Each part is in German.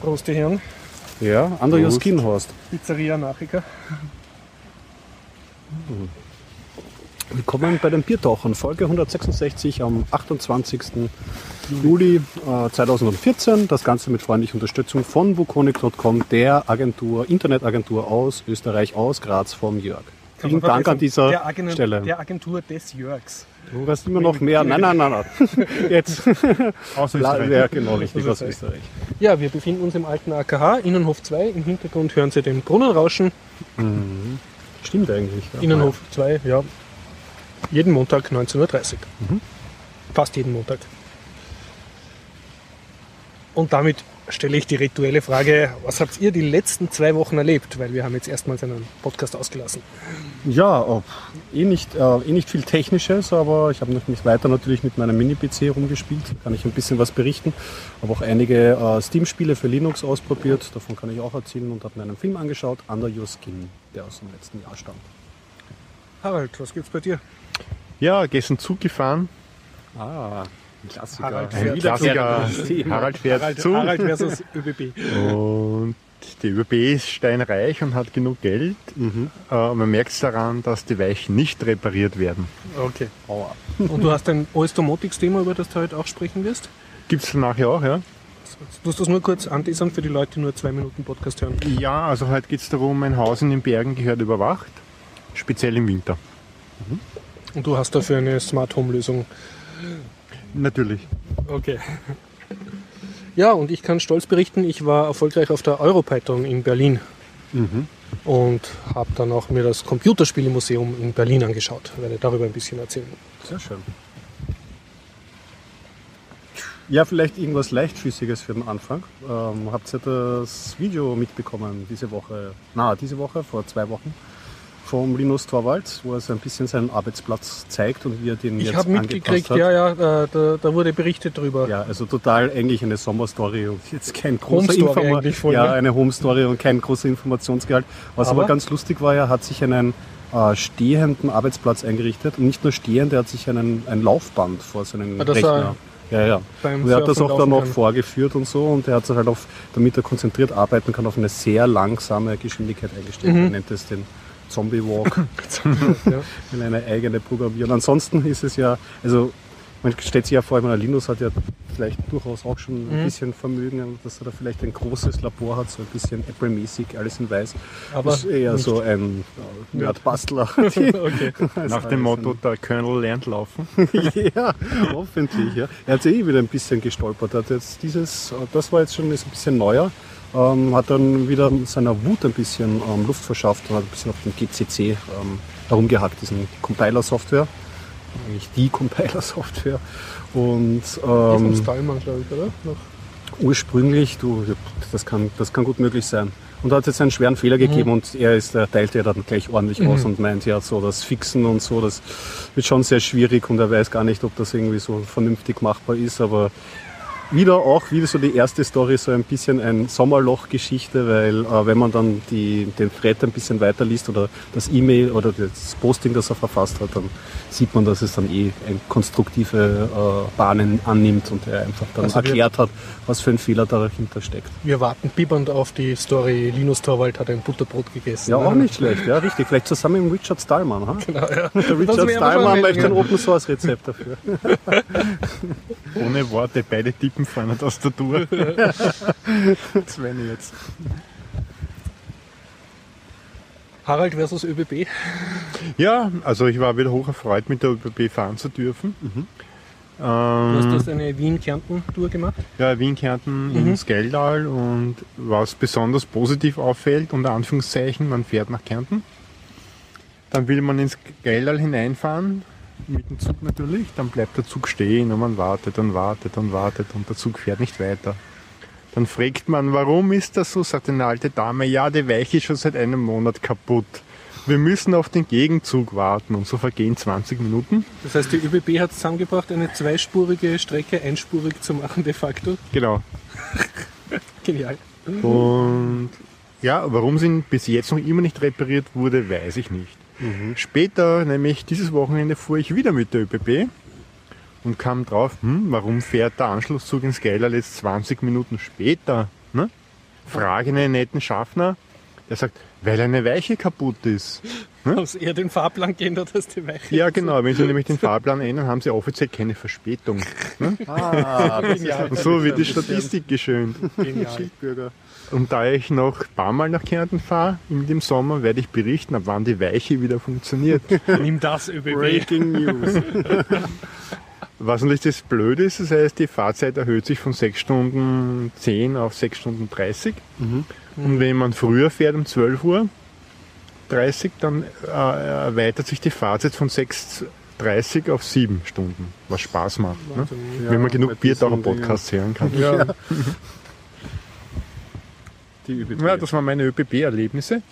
Prost, die Herren. Ja, an der Skinhorst. Pizzeria Nachika. Willkommen bei den Biertauchern, Folge 166 am 28. Juli äh, 2014. Das Ganze mit freundlicher Unterstützung von Wukonic.com, der Agentur, Internetagentur aus Österreich, aus Graz vom Jörg. Vielen Dank an dieser der Agen Stelle. Der Agentur des Jörgs. Du hast immer noch mehr. Nein, nein, nein, nein. Jetzt. Aus Österreich. Ja, genau, richtig, Aus Österreich. Ja, wir befinden uns im alten AKH, Innenhof 2. Im Hintergrund hören Sie den Brunnen rauschen. Stimmt eigentlich. Ja. Innenhof 2, ja. Jeden Montag 19.30 Uhr. Fast jeden Montag. Und damit stelle ich die rituelle Frage, was habt ihr die letzten zwei Wochen erlebt? Weil wir haben jetzt erstmals einen Podcast ausgelassen. Ja, oh, eh, nicht, äh, eh nicht viel Technisches, aber ich habe noch nicht weiter natürlich mit meinem Mini-PC rumgespielt. Da kann ich ein bisschen was berichten. Habe auch einige äh, Steam-Spiele für Linux ausprobiert. Davon kann ich auch erzählen und habe mir einen Film angeschaut, Under Your Skin, der aus dem letzten Jahr stammt. Harald, was gibt's bei dir? Ja, gestern Zug gefahren. Ah, ein Klassiker. Harald Ein Klassiker. Thema. Harald fährt Harald, Zug. Harald versus ÖBB. Und die ÖBB ist steinreich und hat genug Geld. Äh, man merkt es daran, dass die Weichen nicht repariert werden. Okay. Aua. Und du hast ein OS-Domotics-Thema, über das du heute auch sprechen wirst? Gibt es nachher auch, ja? Du musst das nur kurz anteasern für die Leute, die nur zwei Minuten Podcast hören. Ja, also heute geht es darum, ein Haus in den Bergen gehört überwacht. Speziell im Winter. Und du hast dafür eine Smart Home-Lösung. Natürlich. Okay. Ja, und ich kann stolz berichten, ich war erfolgreich auf der Europython in Berlin. Und habe dann auch mir das Computerspielemuseum in Berlin angeschaut. Ich werde darüber ein bisschen erzählen. Sehr schön. Ja, vielleicht irgendwas Leichtfüßiges für den Anfang. Ähm, habt ihr das Video mitbekommen diese Woche? Na, diese Woche, vor zwei Wochen, vom Linus Torvalds, wo er so ein bisschen seinen Arbeitsplatz zeigt und wie er den Ich jetzt habe angepasst mitgekriegt, hat. ja, ja, da, da, da wurde berichtet drüber. Ja, also total eigentlich eine Sommerstory und jetzt kein großer Story Informa- eigentlich voll, Ja, ne? eine Home Story und kein großer Informationsgehalt. Was aber, Aber- ganz lustig war, er hat sich einen äh, stehenden Arbeitsplatz eingerichtet und nicht nur stehend, er hat sich einen, ein Laufband vor seinen Ah, Rechner. Ja, ja. beim Und er hat das auch dann noch kann. vorgeführt und so und er hat sich halt auf, damit er konzentriert arbeiten kann, auf eine sehr langsame Geschwindigkeit eingestellt. Mhm. Er nennt es den Zombie Walk Ja. in eine eigene Programmierung. Ansonsten ist es ja, also man stellt sich ja vor, ich meine, Linus hat ja vielleicht durchaus auch schon ein Mhm. bisschen Vermögen, dass er da vielleicht ein großes Labor hat, so ein bisschen Apple-mäßig, alles in weiß. Aber ist eher nicht. so ein äh, Nerdbastler. okay. Nach dem Motto, der Colonel lernt laufen. ja, hoffentlich. Ja. Er hat sich eh wieder ein bisschen gestolpert. Er Hat jetzt dieses, das war jetzt schon ein bisschen neuer. Ähm, hat dann wieder seiner Wut ein bisschen ähm, Luft verschafft und hat ein bisschen auf dem GCC ähm, herumgehackt, diesen Compiler-Software. Eigentlich die Compiler-Software. Und ähm, Stallmann, glaube ich, oder? Noch. ursprünglich, du, das kann, das kann gut möglich sein. Und da hat es jetzt einen schweren Fehler gegeben und er ist, er teilt ja dann gleich ordentlich aus und meint ja so das Fixen und so, das wird schon sehr schwierig und er weiß gar nicht, ob das irgendwie so vernünftig machbar ist, aber wieder auch wieder so die erste Story, so ein bisschen ein Sommerloch-Geschichte, weil äh, wenn man dann die, den Thread ein bisschen weiterliest oder das E-Mail oder das Posting, das er verfasst hat, dann sieht man, dass es dann eh ein konstruktive äh, Bahnen annimmt und er einfach dann Also wir- erklärt hat, was für ein Fehler dahinter steckt. Wir warten bibbernd auf die Story. Linus Torwald hat ein Butterbrot gegessen. Ja, auch nicht schlecht, ja, richtig. Vielleicht zusammen mit Richard Stallman. Ha? Genau, ja. Der Richard Stallman möchte ein eine- Open Source Rezept dafür. Ohne Worte, beide tippen vor einer Tastatur. wäre jetzt. Harald versus ÖBB. Ja, also ich war wieder hoch erfreut, mit der ÖBB fahren zu dürfen. Du hast Ähm, das eine Wien-Kärnten-Tour gemacht. ja, Wien, Kärnten Mhm. ins Geldal und was besonders positiv auffällt, unter Anführungszeichen, man fährt nach Kärnten. Dann will man ins Geldal hineinfahren, mit dem Zug natürlich, dann bleibt der Zug stehen und man wartet und wartet und wartet und der Zug fährt nicht weiter. Dann fragt man, warum ist das so? Sagt eine alte Dame, ja, die Weiche ist schon seit einem Monat kaputt. Wir müssen auf den Gegenzug warten und so vergehen 20 Minuten. Das heißt, die ÖBB hat zusammengebracht, eine zweispurige Strecke einspurig zu machen de facto. Genau. Genial. Und ja, warum sie bis jetzt noch immer nicht repariert wurde, weiß ich nicht. Später, nämlich dieses Wochenende, fuhr ich wieder mit der ÖBB und kam drauf, hm, warum fährt der Anschlusszug ins Geilerl jetzt 20 Minuten später? Ne? Frage einen netten Schaffner, der sagt, weil eine Weiche kaputt ist. Haben sie eher den Fahrplan geändert als die Weiche? Ja, genau. Wenn Sie nämlich den Fahrplan ändern, haben Sie offiziell keine Verspätung. Ne? Ah, das Genial. Und so wird die Statistik geschönt. Genial. Schildbürger. Und da ich noch ein paar Mal nach Kärnten fahre in dem Sommer, werde ich berichten, ab wann die Weiche wieder funktioniert. Nimm das ÖBB. Breaking News. Was natürlich das Blöde ist, das heißt, die Fahrzeit erhöht sich von 6 Stunden 10 auf 6 Stunden 30. Und wenn man früher fährt, um 12 Uhr 30, dann äh, erweitert sich die Fahrzeit von 6.30 auf 7 Stunden, was Spaß macht. Ne? Ja, wenn man genug Biertaucher-Podcasts hören kann. Ja. Ja, das waren meine ÖPB-Erlebnisse.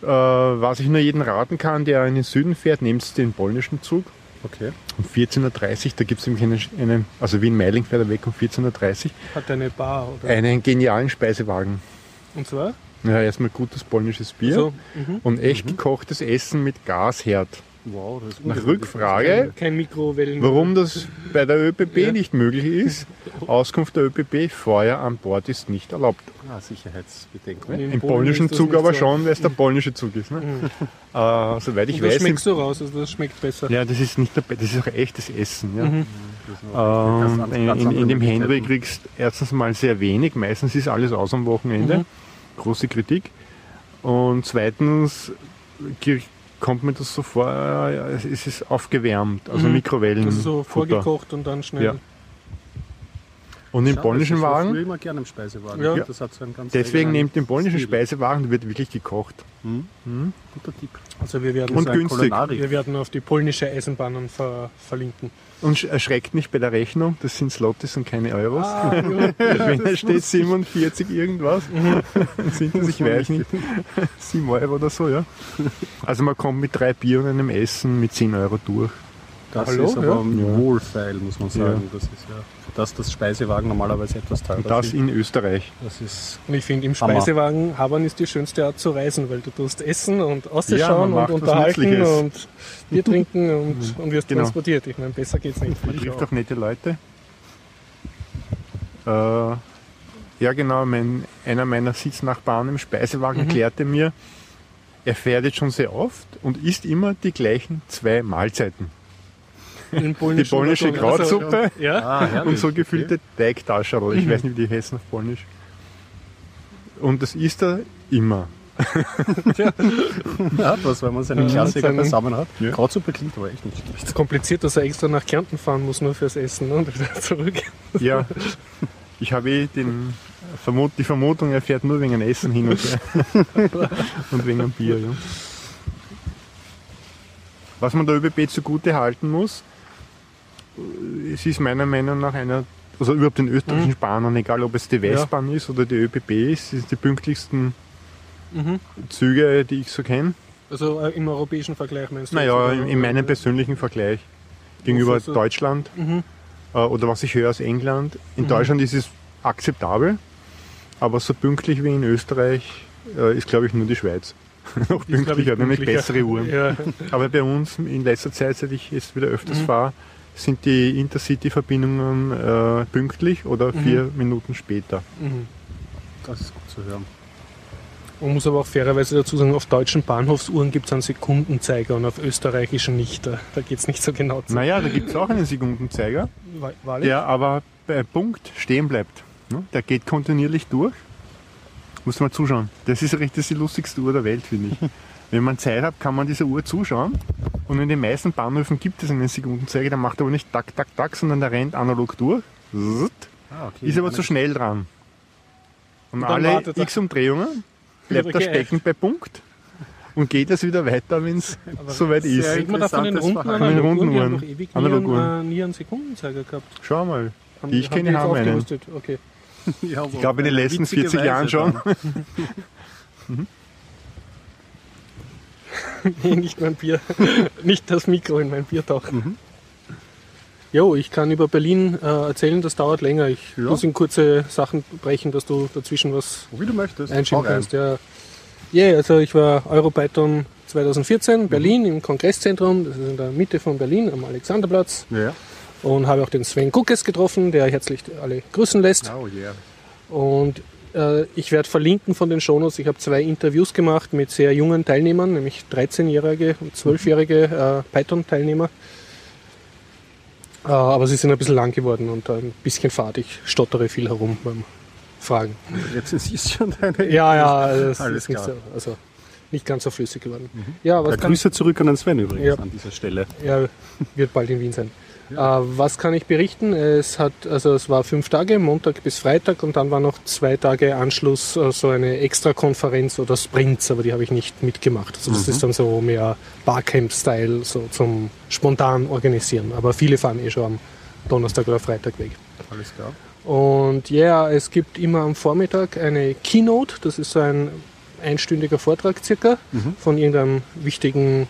Äh, was ich nur jedem raten kann, der in den Süden fährt, nehmt den polnischen Zug. okay. Um 14.30 Uhr, da gibt es nämlich einen, einen, also Wien-Meiling fährt er weg um 14.30 Uhr, Hat eine Bar, oder? einen genialen Speisewagen. Und zwar? Ja, erstmal gutes polnisches Bier So, mhm. und echt gekochtes Essen mit Gasherd. Wow, das ist Nach. Rückfrage, Kein Mikrowellen. warum das bei der ÖPB Ja. nicht möglich ist, Auskunft der ÖPB, Feuer an Bord ist nicht erlaubt. Ah, Sicherheitsbedenken. Im Polen polnischen Zug aber so. schon, weil es der polnische Zug ist. Ne? Äh, soweit ich Und das weiß, im schmeckst du raus, also das schmeckt besser. Ja, das ist nicht dabei, das ist auch echtes Essen. Ja. Mhm. Ähm, in, in, in dem Henry kriegst du erstens mal sehr wenig, meistens ist alles aus am Wochenende. Mhm. Große Kritik. Und zweitens kommt mir das so vor, es ist aufgewärmt, also Mhm. Mikrowellen. Das ist so Futter. vorgekocht und dann schnell. Ja. Und im polnischen Ich Wagen, früher immer gerne im Speisewagen. Ja. Das hat so einen ganz deswegen nehmt den polnischen Stil. Speisewagen, der wird wirklich gekocht. Mhm. Guter Tipp. Also wir werden, Und günstig. Kulinarik. wir werden auf die polnische Eisenbahnen ver verlinken. Und sch- erschreckt nicht bei der Rechnung, das sind Slotties und keine Euros. Ah. Wenn da steht 47 irgendwas, dann sind das, ich weiß nicht, 7 Euro oder so, ja. Also man kommt mit drei Bier und einem Essen mit 10 Euro durch. Das Hallo, ist aber ja? ein Ja. Wohlfeil, muss man sagen. Das ist ja, für das das Speisewagen normalerweise etwas teurer Und das in Österreich. Das ist Und ich finde, im. Speisewagen Habern ist die schönste Art zu reisen, weil du tust essen und Ja, ausschauen macht und unterhalten und Bier trinken und, und wirst Genau. transportiert. Ich meine, besser geht's nicht. Man trifft auch nette Leute. Äh, ja genau, mein, einer meiner Sitznachbarn im Speisewagen erklärte mir, er fährt jetzt schon sehr oft und isst immer die gleichen zwei Mahlzeiten. Die polnische. Krautsuppe Also, ja, ah, und so gefüllte Teigtaschen. Ich weiß nicht, wie die heißen auf Polnisch. Und das isst er immer. Ja, das, wenn man seinen Ja, Klassiker seinen- beisammen hat. Ja. Krautsuppe klingt aber echt nicht schlecht. ist kompliziert, dass er extra nach Kärnten fahren muss, nur fürs Essen ne? und wieder zurück. Ja, ich habe eh den Vermut, die Vermutung, er fährt nur wegen dem Essen hin und her. und wegen dem Bier. Ja. Was man der ÖBB zugute halten muss, es ist meiner Meinung nach einer, also überhaupt den österreichischen Bahnen, egal ob es die Westbahn ist oder die ÖBB ist, ist die pünktlichsten Mhm. Züge, die ich so kenne. Also äh, im europäischen Vergleich meinst du? Naja, in, in meinem persönlichen Vergleich gegenüber du? Deutschland Mhm. äh, oder was ich höre aus England. In Deutschland ist es akzeptabel, aber so pünktlich wie in Österreich äh, ist, glaube ich, nur die Schweiz. Noch pünktlicher, nämlich bessere Uhren. Ja. Aber bei uns in letzter Zeit, seit ich jetzt wieder öfters Mhm. fahre, sind die Intercity-Verbindungen äh, pünktlich oder Mhm. vier Minuten später. Mhm. Das ist gut zu hören. Man muss aber auch fairerweise dazu sagen, auf deutschen Bahnhofsuhren gibt es einen Sekundenzeiger und auf österreichischen nicht. Da, da geht es nicht so genau zu. Naja, da gibt es auch einen Sekundenzeiger, Wa- Wahrlich? der aber bei Punkt stehen bleibt. Ne? Der geht kontinuierlich durch. Muss mal zuschauen. Das ist richtig das ist die lustigste Uhr der Welt, finde ich. Wenn man Zeit hat, kann man dieser Uhr zuschauen. Und in den meisten Bahnhöfen gibt es einen Sekundenzeiger, der macht aber nicht tak, tak, tak, sondern der rennt analog durch. Ah, okay. Ist aber zu schnell dran. Und, dann alle x Umdrehungen bleibt er stecken bei Punkt und geht es wieder weiter, wenn es soweit ist. Sieht man da von den runden. Analoguhren, die haben Runden doch ewig nie einen, äh, nie einen Sekundenzeiger gehabt. Schau mal. Haben, Die ich kenne, haben einen. Okay. Ja, Ich glaube in den letzten 40 Jahren schon. nee, nicht mein Bier. nicht das Mikro in mein Bier tauchen. Jo, ich kann über Berlin äh, erzählen, das dauert länger. Ich Ja. muss in kurze Sachen brechen, dass du dazwischen was Wie du möchtest. einschieben Hau rein. kannst. Ja, yeah, also ich war Europython 2014 Berlin im Kongresszentrum, das ist in der Mitte von Berlin am Alexanderplatz. Ja. Und habe auch den Sven Guckes getroffen, der herzlich alle grüßen lässt. Oh yeah. Und äh, ich werde verlinken von den Shownotes. Ich habe zwei Interviews gemacht mit sehr jungen Teilnehmern, nämlich 13-jährige und 12-jährige äh, Python-Teilnehmer. Äh, aber sie sind ein bisschen lang geworden und ein bisschen fad. Ich stottere viel herum beim Fragen. Jetzt ist schon deine Ja, ja, das Alles ist nicht, klar. so, also nicht ganz so flüssig geworden. Ja, was Ja, Grüße zurück an den Sven übrigens Ja. an dieser Stelle. er wird bald in Wien sein. Äh, was kann ich berichten? Es hat, also es war fünf Tage, Montag bis Freitag und dann war noch zwei Tage Anschluss äh, so eine Extra-Konferenz oder Sprints, aber die habe ich nicht mitgemacht. Also das ist dann so mehr Barcamp-Style, so zum spontan organisieren. Aber viele fahren eh schon am Donnerstag oder Freitag weg. Alles klar. Und ja, es gibt immer am Vormittag eine Keynote, das ist so ein einstündiger Vortrag circa von irgendeinem wichtigen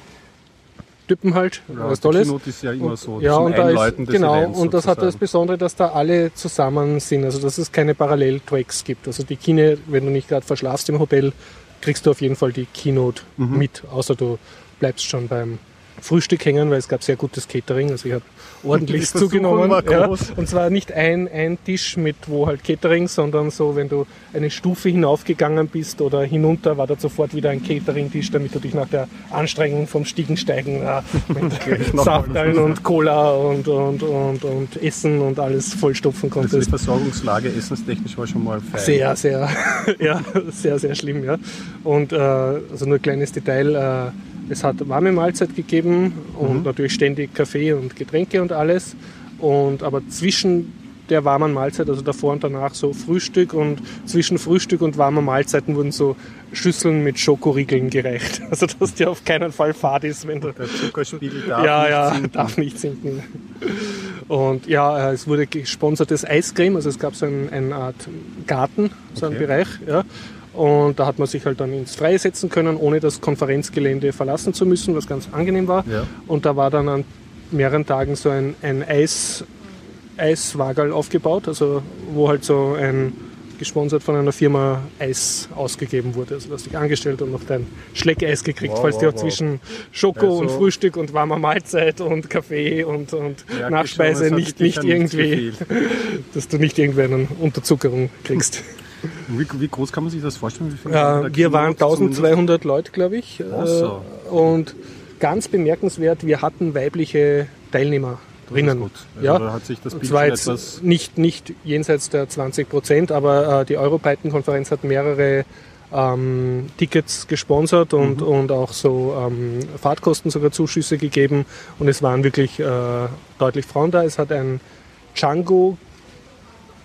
Typen halt, Ja, was die Tolles. Keynote ist ja immer so ja, zum und da ist, genau, Events und das hat das sozusagen. Besondere, dass da alle zusammen sind, also dass es keine Paralleltracks gibt. Also die Keynote, wenn du nicht gerade verschlafst im Hotel, kriegst du auf jeden Fall die Keynote Mhm. mit, außer du bleibst schon beim Frühstück hängen, weil es gab sehr gutes Catering. Also ich habe ordentlich zugenommen. Ja. Und zwar nicht ein, ein Tisch mit wo halt Catering, sondern so, wenn du eine Stufe hinaufgegangen bist oder hinunter, war da sofort wieder ein Catering-Tisch, damit du dich nach der Anstrengung vom Stiegensteigen äh, mit Saftern und Cola und, und, und, und Essen und alles vollstopfen Also die konntest. Versorgungslage essenstechnisch war schon mal fein. Sehr, sehr, ja, sehr, sehr schlimm, ja. Und äh, also nur ein kleines Detail, äh, es hat warme Mahlzeit gegeben und natürlich ständig Kaffee und Getränke und alles. Und aber zwischen der warmen Mahlzeit, also davor und danach so Frühstück und zwischen Frühstück und warmer Mahlzeiten wurden so Schüsseln mit Schokoriegeln gereicht. Also dass dir auf keinen Fall fad ist, wenn du Der Zuckerspiegel darf ja, nicht ja, sinken. darf nicht sinken. Und ja, äh, es wurde gesponsertes Eiscreme, also es gab so ein, eine Art Garten, so einen Okay. Bereich. Ja. Und da hat man sich halt dann ins Freie setzen können, ohne das Konferenzgelände verlassen zu müssen, was ganz angenehm war. Ja. Und da war dann an mehreren Tagen so ein, ein Eis, Eiswagerl aufgebaut, also wo halt so ein gesponsert von einer Firma Eis ausgegeben wurde. Also du hast dich angestellt und noch dein Schleckeis gekriegt, Wow, falls wow, dir auch wow. zwischen Schoko und Also- Frühstück und warmer Mahlzeit und Kaffee und, und Nachspeise schon, nicht, nicht irgendwie, dass du nicht irgendwie eine Unterzuckerung kriegst. Wie, wie groß kann man sich das vorstellen? Äh, wir waren Keynote zumindest? 1200 Leute, glaube ich. So. Äh, Und ganz bemerkenswert, wir hatten weibliche Teilnehmerinnen. Gut. Also ja. Da hat sich das Und Bild zwar schon jetzt etwas... nicht, nicht jenseits der 20 Prozent, aber äh, die Europython-Konferenz hat mehrere ähm, Tickets gesponsert und, Mhm. und auch so ähm, Fahrtkosten sogar Zuschüsse gegeben. Und es waren wirklich äh, deutlich Frauen da. Es hat ein Django,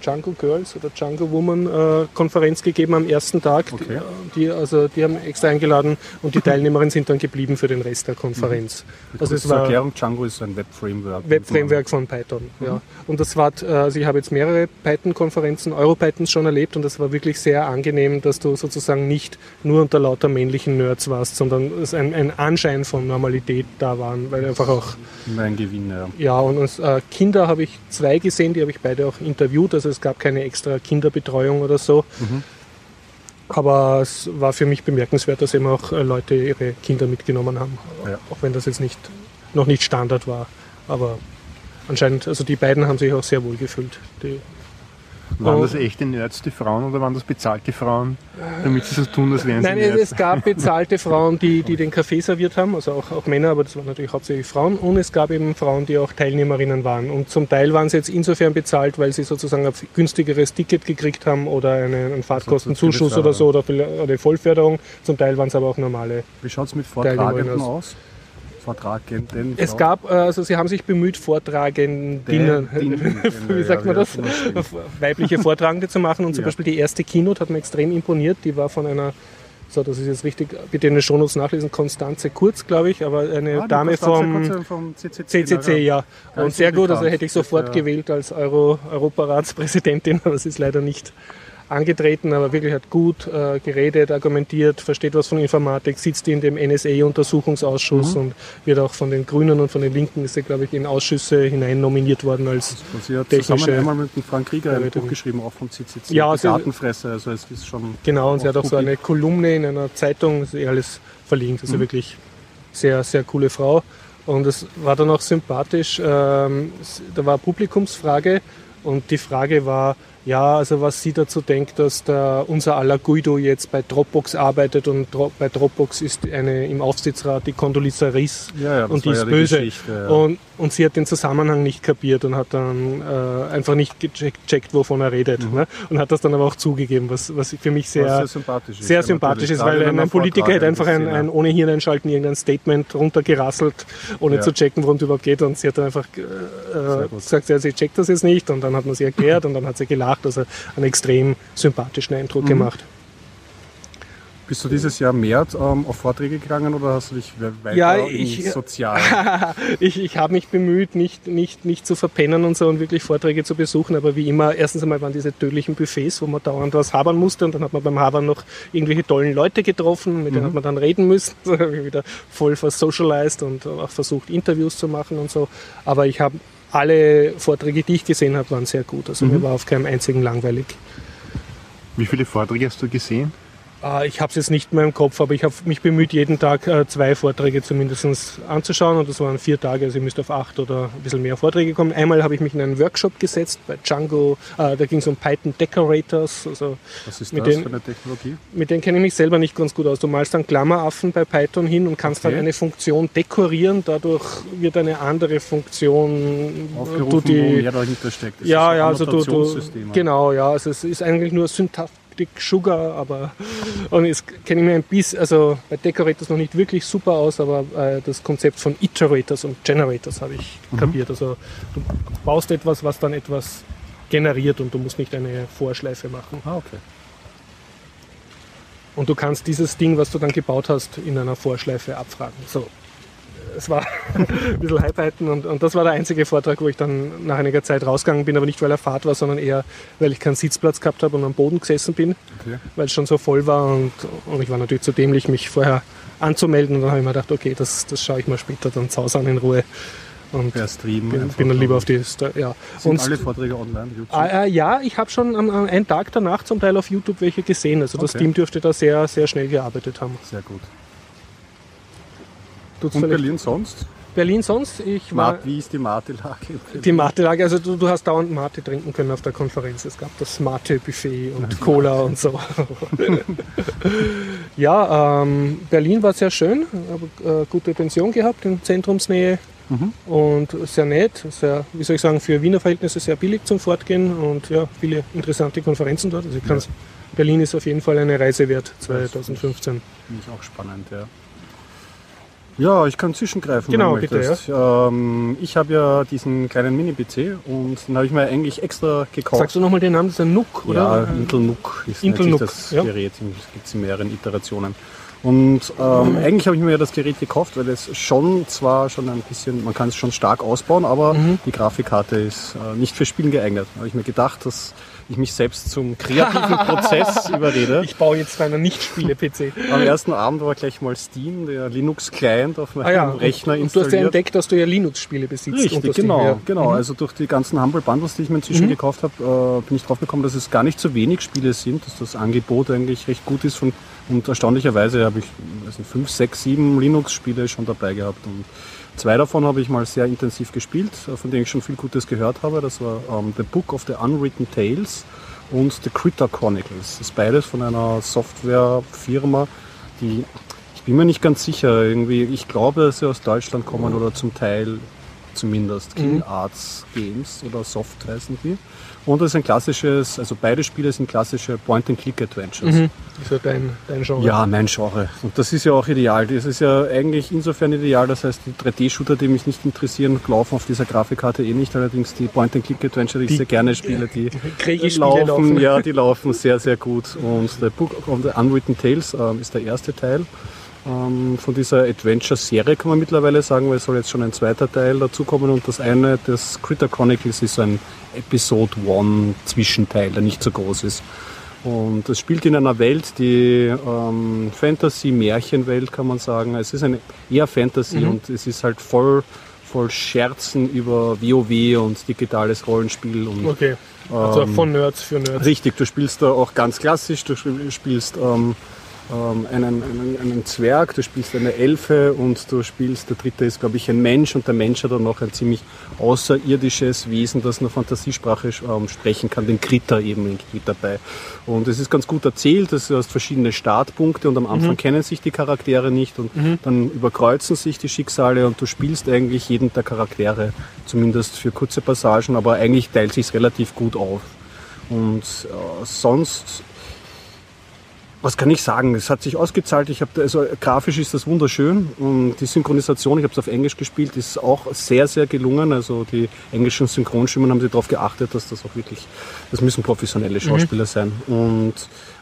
Django Girls oder Django Woman äh, Konferenz gegeben am ersten Tag. Okay. Die, also, die haben extra eingeladen und die Teilnehmerinnen sind dann geblieben für den Rest der Konferenz. Also es war Erklärung, Django ist ein Web-Framework. Web-Framework von Python. Ja. Und das war, äh, also ich habe jetzt mehrere Python-Konferenzen, Euro-Pythons schon erlebt und das war wirklich sehr angenehm, dass du sozusagen nicht nur unter lauter männlichen Nerds warst, sondern es ein, ein Anschein von Normalität da waren, weil einfach auch, Immer ein Gewinn, ja. ja, und uns, äh, Kinder habe ich zwei gesehen, die habe ich beide auch interviewt, also es gab keine extra Kinderbetreuung oder so. Aber es war für mich bemerkenswert, dass eben auch äh, Leute ihre Kinder mitgenommen haben. Ja. Auch wenn das jetzt nicht, noch nicht Standard war. Aber anscheinend, also die beiden haben sich auch sehr wohl gefühlt. Die, Waren das echte Nerds, die Frauen, oder waren das bezahlte Frauen, damit sie so tun, als wären sie Nein, es, Nerds? es gab bezahlte Frauen, die, die den Kaffee serviert haben, also auch, auch Männer, aber das waren natürlich hauptsächlich Frauen. Und es gab eben Frauen, die auch Teilnehmerinnen waren. Und zum Teil waren sie jetzt insofern bezahlt, weil sie sozusagen ein günstigeres Ticket gekriegt haben oder einen, einen Fahrtkostenzuschuss oder so oder eine Vollförderung. Zum Teil waren es aber auch normale. Wie schaut es mit Vortragenden aus. Vortragenden? Es gab, äh, also sie haben sich bemüht, Vortragendinnen, Din- wie sagt man das, weibliche Vortragende zu machen. Und zum Ja. Beispiel die erste Keynote hat mir extrem imponiert. Die war von einer, so das ist jetzt richtig, bitte in den Shownotes nachlesen, Konstanze Kurz, glaube ich, aber eine Ah, Dame vom Kurze vom CCC. CCC, ja. Und sehr gut, also hätte ich sofort ja. gewählt als Euro Europaratspräsidentin, aber sie ist leider nicht angetreten, aber wirklich hat gut äh, geredet, argumentiert, versteht was von Informatik, sitzt in dem NSA-Untersuchungsausschuss Mhm. und wird auch von den Grünen und von den Linken ist sie, glaube ich, in Ausschüsse hinein nominiert worden als Und sie hat Technische zusammen einmal mit dem Frank Krieger ein. Buch geschrieben, auch vom CCC. Ja, die sie- Gartenfresse, also es ist schon... Genau, und sie hat auch so eine Kolumne in einer Zeitung, das ist eh alles verlinkt. Mhm. Also wirklich sehr, sehr coole Frau. Und es war dann auch sympathisch. Ähm, da war Publikumsfrage und die Frage war, ja, also was sie dazu denkt, dass der, unser aller Guido jetzt bei Dropbox arbeitet und bei Dropbox ist eine im Aufsichtsrat die Condoleezza Rice Ja, ja, und die ist ja die böse. Ja. Und, und sie hat den Zusammenhang nicht kapiert und hat dann äh, einfach nicht gecheckt, checkt, wovon er redet. Ne? Und hat das dann aber auch zugegeben, was, was für mich sehr, Mhm. Sehr sympathisch ist. sehr sympathisch ist, weil ein, Politiker hätte einfach ein, ein ohne Hirn einschalten irgendein Statement runtergerasselt, ohne zu checken, worum es überhaupt geht. Und sie hat dann einfach äh, gut. gesagt, ja, sie checkt das jetzt nicht. Und dann hat man sie erklärt und dann hat sie gelacht. Also einen extrem sympathischen Mhm. Eindruck gemacht. Bist du dieses Jahr mehr ähm, auf Vorträge gegangen oder hast du dich we- weiter Ja, in ich- sozial? ich ich habe mich bemüht, nicht, nicht, nicht zu verpennen und so und wirklich Vorträge zu besuchen, aber wie immer, erstens einmal waren diese tödlichen Buffets, wo man dauernd was habern musste und dann hat man beim Habern noch irgendwelche tollen Leute getroffen, mit denen hat man dann reden müssen. So habe ich wieder voll versocialized und auch versucht, Interviews zu machen und so. Aber ich habe alle Vorträge, die ich gesehen habe, waren sehr gut. Also mir war auf keinem einzigen langweilig. Wie viele Vorträge hast du gesehen? Äh, Ich habe es jetzt nicht mehr im Kopf, aber ich habe mich bemüht, jeden Tag äh, zwei Vorträge zumindest anzuschauen und das waren vier Tage, also ich müsste auf acht oder ein bisschen mehr Vorträge kommen. Einmal habe ich mich in einen Workshop gesetzt bei Django, äh, da ging es um Python Decorators, also Was ist Mit das den- für eine Technologie? mit denen kenne ich mich selber nicht ganz gut aus. Du malst dann Klammeraffen bei Python hin und kannst Okay. dann eine Funktion dekorieren, dadurch wird eine andere Funktion, Aufgerufen, du wo die, mehr dahinter steckt. Das ja, ja, also du, du Annotationssystem. genau, ja, also es ist eigentlich nur Syntaktik Sugar, aber und jetzt kenne ich mir ein bisschen, also bei Decorators noch nicht wirklich super aus, aber äh, das Konzept von Iterators und Generators habe ich Mhm. kapiert. Also du baust etwas, was dann etwas generiert und du musst nicht eine Vorschleife machen. Ah, okay. Und du kannst dieses Ding, was du dann gebaut hast, in einer Vorschleife abfragen. So. Es war ein bisschen Halbheiten und, und das war der einzige Vortrag, wo ich dann nach einiger Zeit rausgegangen bin, aber nicht weil er Fahrt war, sondern eher, weil ich keinen Sitzplatz gehabt habe und am Boden gesessen bin, okay. weil es schon so voll war und, und ich war natürlich zu dämlich, mich vorher anzumelden und dann habe ich mir gedacht, okay, das, das schaue ich mal später dann zu Hause an in Ruhe und Per Stream. bin, bin dann lieber auf die, ja. Sind Und alle Vorträge online? YouTube? Ah, äh, ja, ich habe schon am, am einen Tag danach zum Teil auf YouTube welche gesehen. Also das Okay. Team dürfte da sehr, sehr schnell gearbeitet haben. Sehr gut. Und Berlin sonst? Berlin sonst? Ich war wie ist die Mate-Lage? die Mate-Lage, also du, du hast dauernd Mate trinken können auf der Konferenz. Es gab das Mate-Buffet und Cola und so. ja, ähm, Berlin war sehr schön, habe äh, gute Pension gehabt in Zentrumsnähe Mhm. und sehr nett, sehr, wie soll ich sagen, für Wiener Verhältnisse sehr billig zum Fortgehen und ja, viele interessante Konferenzen dort. Also ich kann's, Berlin ist auf jeden Fall eine Reise wert 2015. Finde ich auch spannend, ja. Ja, ich kann zwischengreifen, Genau, wenn du bitte, möchtest. Ähm, ich habe ja diesen kleinen Mini-PC und den habe ich mir eigentlich extra gekauft. Sagst du nochmal den Namen? Das ist ein Nook, oder? Ja, Intel NUC ist Intel NUC, das ja. Gerät. Es gibt in mehreren Iterationen. Und ähm, eigentlich habe ich mir ja das Gerät gekauft, weil es schon zwar schon ein bisschen, man kann es schon stark ausbauen, aber Mhm. die Grafikkarte ist äh, nicht für Spielen geeignet. Da habe ich mir gedacht, dass ich mich selbst zum kreativen Prozess überrede. Ich baue jetzt meinen Nicht-Spiele-PC. Am ersten Abend war gleich mal Steam, der Linux-Client auf meinem Ah ja, und- Rechner und du hast ja installiert. entdeckt, dass du ja Linux-Spiele besitzt. Richtig, genau, ja. genau. Mhm. Also durch die ganzen Humble Bundles, die ich mir inzwischen gekauft habe, äh, bin ich drauf gekommen, dass es gar nicht so wenig Spiele sind, dass das Angebot eigentlich recht gut ist. Von, und erstaunlicherweise habe ich nicht, fünf, sechs, sieben Linux-Spiele schon dabei gehabt. Und zwei davon habe ich mal sehr intensiv gespielt, äh, von denen ich schon viel Gutes gehört habe. Das war ähm, The Book of the Unwritten Tales und The Critter Chronicles. Das ist beides von einer Softwarefirma, die ich bin mir nicht ganz sicher. Irgendwie, ich glaube, dass sie aus Deutschland kommen oder zum Teil zumindest. King Mhm. Arts Games oder Soft heißen die. Und das ist ein klassisches, also beide Spiele sind klassische Point-and-Click-Adventures. Mhm. Ist ja dein, dein Genre. Ja, mein Genre. Und das ist ja auch ideal. Das ist ja eigentlich insofern ideal. Das heißt, die 3D-Shooter, die mich nicht interessieren, laufen auf dieser Grafikkarte eh nicht. Allerdings die Point-and-Click-Adventure, die, ich Die- sehr gerne spiele, die laufen, laufen. Ja, die laufen sehr, sehr gut. Und der Book of the Unwritten Tales ähm, ist der erste Teil. Ähm, von dieser Adventure-Serie kann man mittlerweile sagen, weil es soll jetzt schon ein zweiter Teil dazukommen. Und das eine, das Critter Chronicles, ist so ein Episode One Zwischenteil, der nicht so groß ist. Und es spielt in einer Welt, die ähm, Fantasy-Märchenwelt kann man sagen. Es ist eine eher Fantasy Mhm. und es ist halt voll, voll Scherzen über WoW und digitales Rollenspiel und Okay. Also Ähm, von Nerds für Nerds. Richtig, du spielst da auch ganz klassisch, du spiel- spielst ähm, ähm, einen, einen, einen Zwerg, du spielst eine Elfe und du spielst, der dritte ist, glaube ich, ein Mensch und der Mensch hat dann noch ein ziemlich außerirdisches Wesen, das eine Fantasiesprache ähm, sprechen kann, den Krita eben mit dabei. Und es ist ganz gut erzählt, du hast verschiedene Startpunkte und am Anfang mhm. kennen sich die Charaktere nicht und mhm. dann überkreuzen sich die Schicksale und du spielst eigentlich jeden der Charaktere, zumindest für kurze Passagen, aber eigentlich teilt sich relativ gut auf. Und äh, sonst was kann ich sagen? Es hat sich ausgezahlt. Ich habe also grafisch ist das wunderschön und die Synchronisation, ich habe es auf Englisch gespielt, ist auch sehr sehr gelungen. Also die englischen Synchronstimmen haben sie darauf geachtet, dass das auch wirklich, das müssen professionelle Schauspieler mhm. sein. Und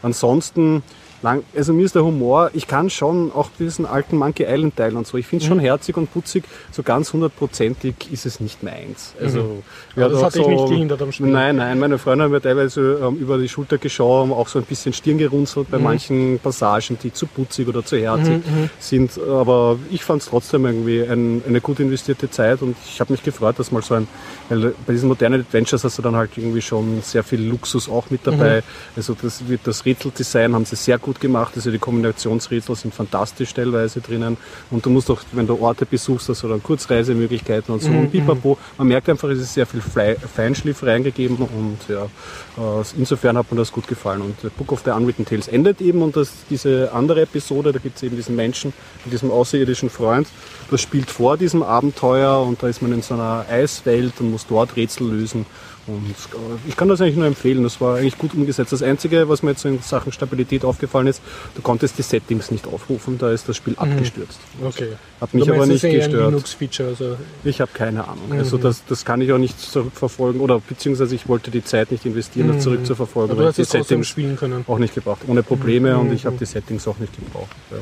ansonsten lang, also mir ist der Humor, ich kann schon auch diesen alten Monkey Island Teil und so, ich finde es mhm. schon herzig und putzig, so ganz hundertprozentig ist es nicht meins. Also, mhm. ja, das hat so, dich nicht gehindert am Spiel? Nein, nein, meine Freunde haben mir teilweise ähm, über die Schulter geschaut, auch so ein bisschen Stirn gerunzelt bei mhm. manchen Passagen, die zu putzig oder zu herzig mhm, mhm. sind, aber ich fand es trotzdem irgendwie ein, eine gut investierte Zeit und ich habe mich gefreut, dass mal so ein, weil bei diesen modernen Adventures hast du dann halt irgendwie schon sehr viel Luxus auch mit dabei, mhm. also das, das Rätseldesign haben sie sehr gut gut gemacht. Also die Kombinationsrätsel sind fantastisch teilweise drinnen. Und du musst auch, wenn du Orte besuchst, also dann Kurzreisemöglichkeiten und so. Mhm. Und pipapo. Man merkt einfach, es ist sehr viel Feinschliff reingegeben und ja, äh, insofern hat mir das gut gefallen. Und Book of the Unwritten Tales endet eben und das, diese andere Episode, da gibt es eben diesen Menschen mit diesem außerirdischen Freund, das spielt vor diesem Abenteuer und da ist man in so einer Eiswelt und muss dort Rätsel lösen. Und äh, ich kann das eigentlich nur empfehlen. Das war eigentlich gut umgesetzt. Das Einzige, was mir jetzt in Sachen Stabilität aufgefallen ist, du konntest die Settings nicht aufrufen, da ist das Spiel mhm. abgestürzt. Okay. Hat mich aber nicht gestört. Also ich habe keine Ahnung. Mhm. Also das, das kann ich auch nicht zurückverfolgen oder beziehungsweise ich wollte die Zeit nicht investieren, das mhm. zurückzuverfolgen. Aber du hast die Settings spielen können. Auch nicht gebraucht, ohne Probleme mhm. und ich habe die Settings auch nicht gebraucht. Ja.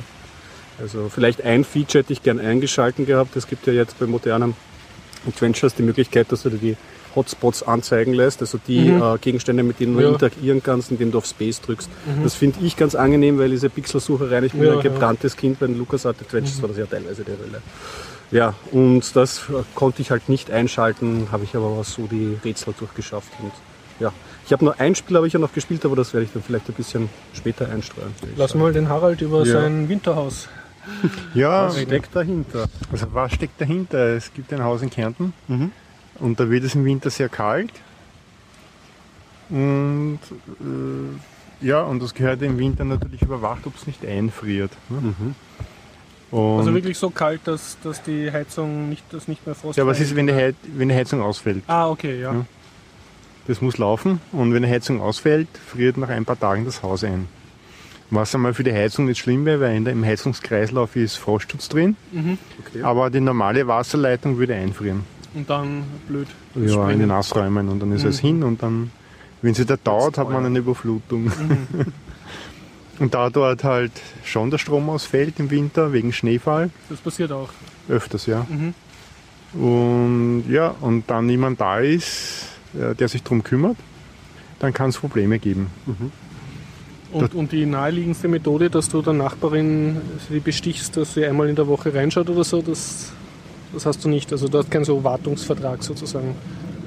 Also vielleicht ein Feature hätte ich gern eingeschalten gehabt. Es gibt ja jetzt bei modernen Adventures die Möglichkeit, dass du die Hotspots anzeigen lässt, also die mhm. äh, Gegenstände, mit denen du ja. interagieren kannst, indem du auf Space drückst. Mhm. Das finde ich ganz angenehm, weil diese Pixelsucherei, ich bin ja, ein gebranntes ja. Kind bei den LucasArts Adventures, mhm. war das ja teilweise der Hölle. Ja, und das äh, konnte ich halt nicht einschalten, habe ich aber so die Rätsel durchgeschafft. Und ja, ich habe nur ein Spiel habe ich ja noch gespielt, aber das werde ich dann vielleicht ein bisschen später einstreuen. Lass mal den Harald über ja. sein Winterhaus. Ja, was steckt dahinter? Also was steckt dahinter? Es gibt ein Haus in Kärnten. Mhm. Und da wird es im Winter sehr kalt. Und äh, ja, und das gehört im Winter natürlich überwacht, ob es nicht einfriert. Ne? Mhm. also wirklich so kalt, dass, dass die Heizung nicht, das nicht mehr frost Ja, was ist, wenn die, Heiz wenn die Heizung ausfällt? Ah, okay, ja. ja. Das muss laufen und wenn die Heizung ausfällt, friert nach ein paar Tagen das Haus ein. Was einmal für die Heizung nicht schlimm wäre, weil in der, im Heizungskreislauf ist Frostschutz drin. Mhm. Okay. Aber die normale Wasserleitung würde einfrieren und dann blöd. Ja, springen. in den Nassräumen und dann ist mhm. es hin und dann, wenn sie da dauert, hat man eine Überflutung. Mhm. und da dort halt schon der Strom ausfällt im Winter wegen Schneefall. Das passiert auch. Öfters, ja. Mhm. Und ja, und dann niemand da ist, äh, der sich darum kümmert, dann kann es Probleme geben. Mhm. Und, und, die naheliegendste Methode, dass du der Nachbarin sie bestichst, dass sie einmal in der Woche reinschaut oder so, das das hast du nicht. Also du hast keinen so Wartungsvertrag sozusagen.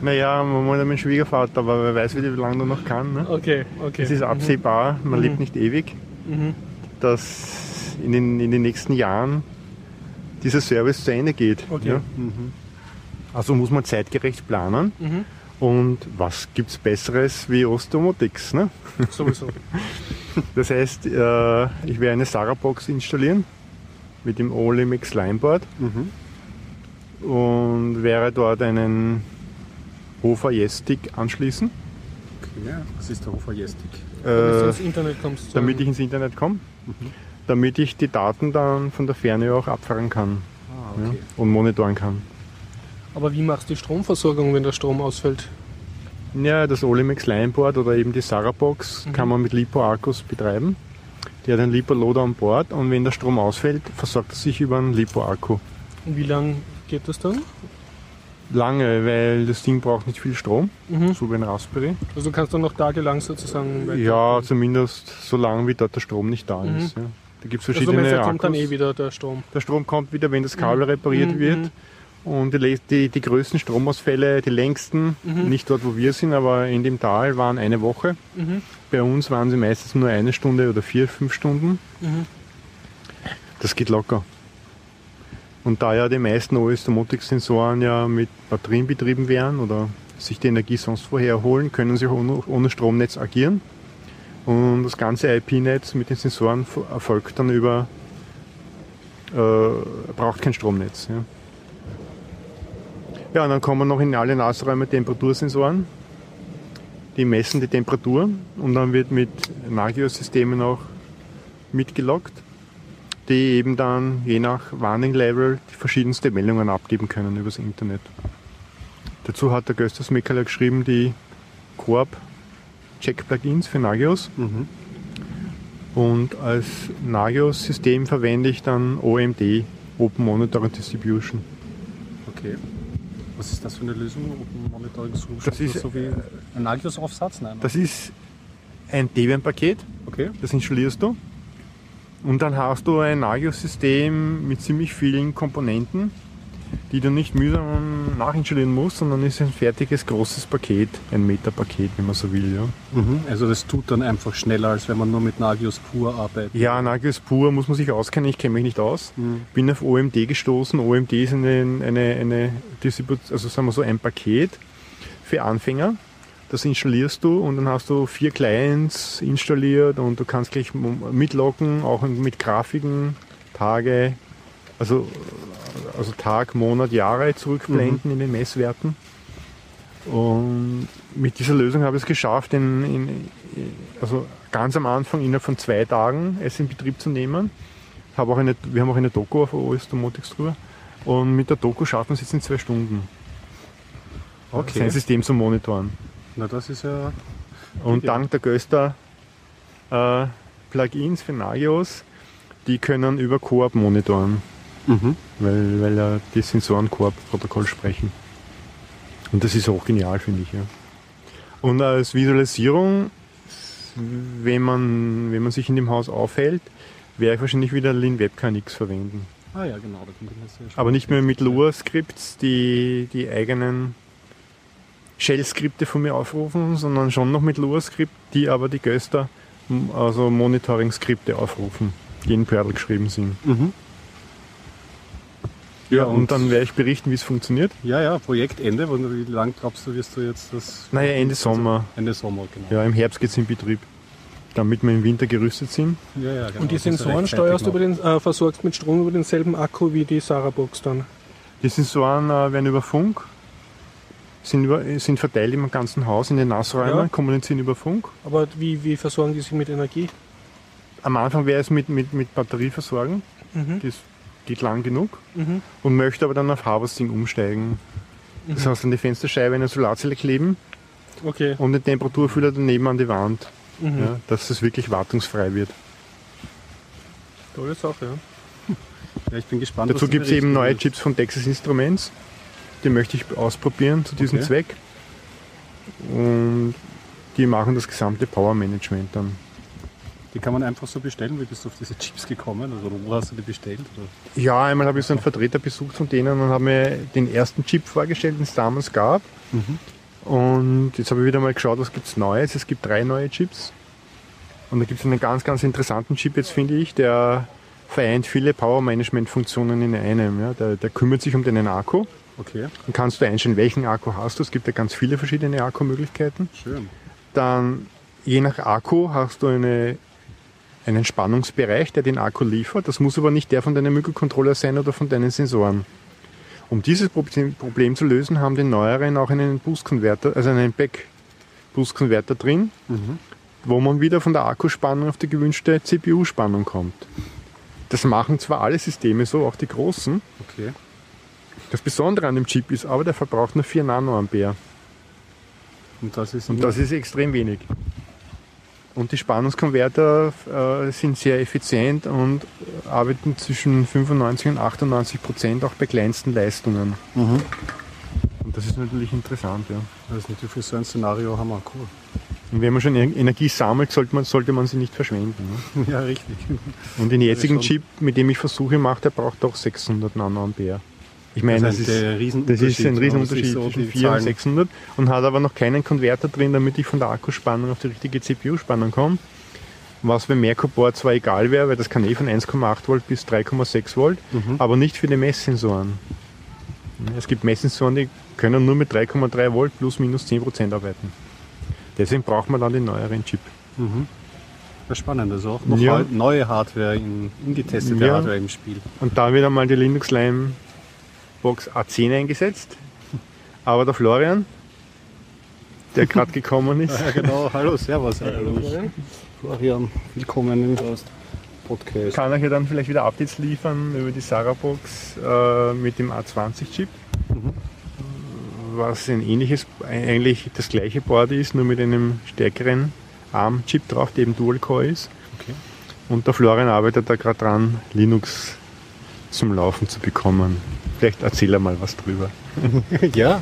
Naja, man muss mein Schwiegervater, aber wer weiß, wie lange du noch kann. Ne? Okay, okay. Es ist absehbar, man mhm. lebt nicht ewig, mhm. dass in den, in den nächsten Jahren dieser Service zu Ende geht. Okay. Ja? Mhm. Also muss man zeitgerecht planen. Mhm. Und was gibt es Besseres wie Ostomotics? Ne? Sowieso. Das heißt, äh, ich werde eine Sarabox installieren mit dem Olimix Lineboard. Mhm und werde dort einen Hofer Jestig anschließen. Okay, ja. Was ist der Hofer Jestig? Äh, damit du ins Internet kommst. Damit ich ins Internet komme. Mhm. Damit ich die Daten dann von der Ferne auch abfahren kann ah, okay. ja, und monitoren kann. Aber wie machst du die Stromversorgung, wenn der Strom ausfällt? Ja, das Olimex Lineboard oder eben die Sarabox mhm. kann man mit Lipo-Akkus betreiben. Der hat einen Lipo-Loader an Bord und wenn der Strom ausfällt, versorgt er sich über einen Lipo-Akku. Und wie lange geht das dann? Lange, weil das Ding braucht nicht viel Strom, mhm. so wie ein Raspberry. Also du kannst dann noch tagelang sozusagen weiter Ja, zumindest so lange, wie dort der Strom nicht da mhm. ist. Ja. Da gibt es also verschiedene also kommt dann eh wieder der Strom? Der Strom kommt wieder, wenn das Kabel mhm. repariert mhm. wird. Und die, die, die größten Stromausfälle, die längsten, nicht dort, wo wir sind, aber in dem Tal, waren eine Woche. Bei uns waren sie meistens nur eine Stunde oder vier, fünf Stunden. Das geht locker. Und da ja die meisten OS-Domotic-Sensoren ja mit Batterien betrieben werden oder sich die Energie sonst woher holen, können sie auch ohne, Stromnetz agieren. Und das ganze IP-Netz mit den Sensoren erfolgt dann über, äh, braucht kein Stromnetz. Ja. ja, und dann kommen noch in alle Nasräume Temperatursensoren. Die messen die Temperatur und dann wird mit Nagios-Systemen auch mitgeloggt, die eben dann je nach Warning Level die verschiedenste Meldungen abgeben können übers Internet. Dazu hat der Göstas Mekala geschrieben, die Coop Check-Plugins für Nagios. Und als Nagios-System verwende ich dann OMD, Open Monitoring Distribution. Okay. Was ist das für eine Lösung? Open Monitoring Solution? Das ist, so wie ein Nagios-Aufsatz? Nein. Das ist ein Debian-Paket, okay. das installierst du. Und dann hast du ein Nagios-System mit ziemlich vielen Komponenten, die du nicht mühsam nachinstallieren musst, sondern ist ein fertiges großes Paket, ein Meta-Paket, wenn man so will. Ja. Mhm. Also das tut dann einfach schneller, als wenn man nur mit Nagios pur arbeitet. Ja, Nagios pur muss man sich auskennen, ich kenne mich nicht aus. Bin auf OMD gestoßen. OMD ist eine, eine, eine also sagen wir so ein Paket für Anfänger. Das installierst du und dann hast du vier Clients installiert und du kannst gleich m- mitloggen, auch mit Grafiken, Tage, also, also Tag, Monat, Jahre zurückblenden in den Messwerten. Und mit dieser Lösung habe ich es geschafft, in, in, also ganz am Anfang innerhalb von zwei Tagen es in Betrieb zu nehmen. Habe auch eine, wir haben auch eine Doku auf OS Domotics drüber. Und mit der Doku schaffen wir es jetzt in zwei Stunden, Okay. sein System zu monitoren. Na, das ist ja. Und Ja. dank der Göster äh, Plugins für Nagios, die können über Coop monitoren, Mhm. weil, weil ja die Sensoren Coop-Protokoll sprechen. Und das ist auch genial, finde ich. Ja. Und als Visualisierung, wenn man, wenn man sich in dem Haus aufhält, werde ich wahrscheinlich wieder Lin WebKNX verwenden. Ah ja, genau. Aber nicht mehr mit Lua-Skripts, die die eigenen Shell-Skripte von mir aufrufen, sondern schon noch mit Lua-Skript, die aber die Göster, also Monitoring-Skripte aufrufen, die in Perl geschrieben sind. Mhm. Ja, und, dann werde ich berichten, wie es funktioniert. Ja, ja, Projektende. Und Wie lange glaubst du, wirst du jetzt das. Naja, Ende Sommer. Ende Sommer, genau. Ja, im Herbst geht es in Betrieb, damit wir im Winter gerüstet sind. Ja, ja, genau. Und die Sensoren steuerst über den, äh, versorgst mit Strom über denselben Akku wie die Sarabox dann. Die Sensoren äh, werden über Funk, sind, über, sind verteilt im ganzen Haus, in den Nassräumen, Ja. kommunizieren über Funk. Aber wie, wie versorgen die sich mit Energie? Am Anfang wäre es mit, mit, mit Batterie versorgen. Mhm. Das geht lang genug. Mhm. Und möchte aber dann auf Harvesting umsteigen. Das heißt, an die Fensterscheibe eine Solarzelle kleben Okay. und den Temperaturfühler daneben an die Wand, Mhm. ja, dass es wirklich wartungsfrei wird. Tolle Sache, ja. Ja, ich bin gespannt. Dazu gibt es eben neue. Chips von Texas Instruments. Die möchte ich ausprobieren zu diesem Okay. Zweck. Und die machen das gesamte Power Management dann. Die kann man einfach so bestellen. Wie bist du auf diese Chips gekommen? Also, wo hast du die bestellt? Oder? Ja, einmal habe ich so einen Vertreter besucht von denen und habe mir den ersten Chip vorgestellt, den es damals gab. Und jetzt habe ich wieder mal geschaut, was gibt es Neues. Es gibt drei neue Chips. Und da gibt es einen ganz, ganz interessanten Chip jetzt, finde ich, der vereint viele Power-Management-Funktionen in einem. Ja. Der, der kümmert sich um deinen Akku. Okay, Dann kannst du einstellen, welchen Akku hast du. Es gibt ja ganz viele verschiedene Akkumöglichkeiten. schön. Dann, je nach Akku, hast du eine, einen Spannungsbereich, der den Akku liefert. Das muss aber nicht der von deinem Mikrocontroller sein oder von deinen Sensoren. Um dieses Problem, zu lösen, haben die neueren auch einen Boost-Converter, also einen Back-Boost-Converter drin, wo man wieder von der Akkuspannung auf die gewünschte CPU-Spannung kommt. Das machen zwar alle Systeme so, auch die großen. Okay. Das Besondere an dem Chip ist aber, der verbraucht nur 4 Nanoampere. Und das ist. Und das ist extrem wenig. Und die Spannungskonverter äh, sind sehr effizient und arbeiten zwischen 95 und 98 Prozent auch bei kleinsten Leistungen. Mhm. Und das ist natürlich interessant. Ja. Das ist natürlich für so ein Szenario hammer cool. Und wenn man schon En- Energie sammelt, sollte man, sollte man sie nicht verschwenden. Ne? Ja, richtig. Und den jetzigen. Chip, mit dem ich versuche mache, der braucht doch 600 Nanoampere. Ich meine, Das heißt, ist, der Riesenunterschied, das ist ein Riesenunterschied so zwischen die 400 und Zahlen. 600 und hat aber noch keinen Konverter drin, damit ich von der Akkuspannung auf die richtige CPU-Spannung komme. Was beim Merkur-Board zwar egal wäre, weil das kann eh von 1,8 Volt bis 3,6 Volt, Mhm. aber nicht für die Messsensoren. Es gibt Messsensoren, die können nur mit 3,3 Volt plus minus 10% arbeiten. Deswegen braucht man dann den neueren Chip. Mhm. Das ist spannend, also auch noch Ja. neue Hardware, in, in getestete Ja. Hardware im Spiel. Und da wird einmal die Linux Lime Box A10 eingesetzt. Aber der Florian, der gerade gekommen ist, Ja, genau. Hallo, Servus. Florian, willkommen im Podcast. kann euch ja dann vielleicht wieder Updates liefern über die Sarah Box äh, mit dem A20-Chip. Mhm. Was ein ähnliches, eigentlich das gleiche Board ist, nur mit einem stärkeren ARM-Chip drauf, der eben Dual-Core ist. Okay. Und der Florian arbeitet da gerade dran, Linux zum Laufen zu bekommen. Vielleicht erzähl er mal was drüber. ja,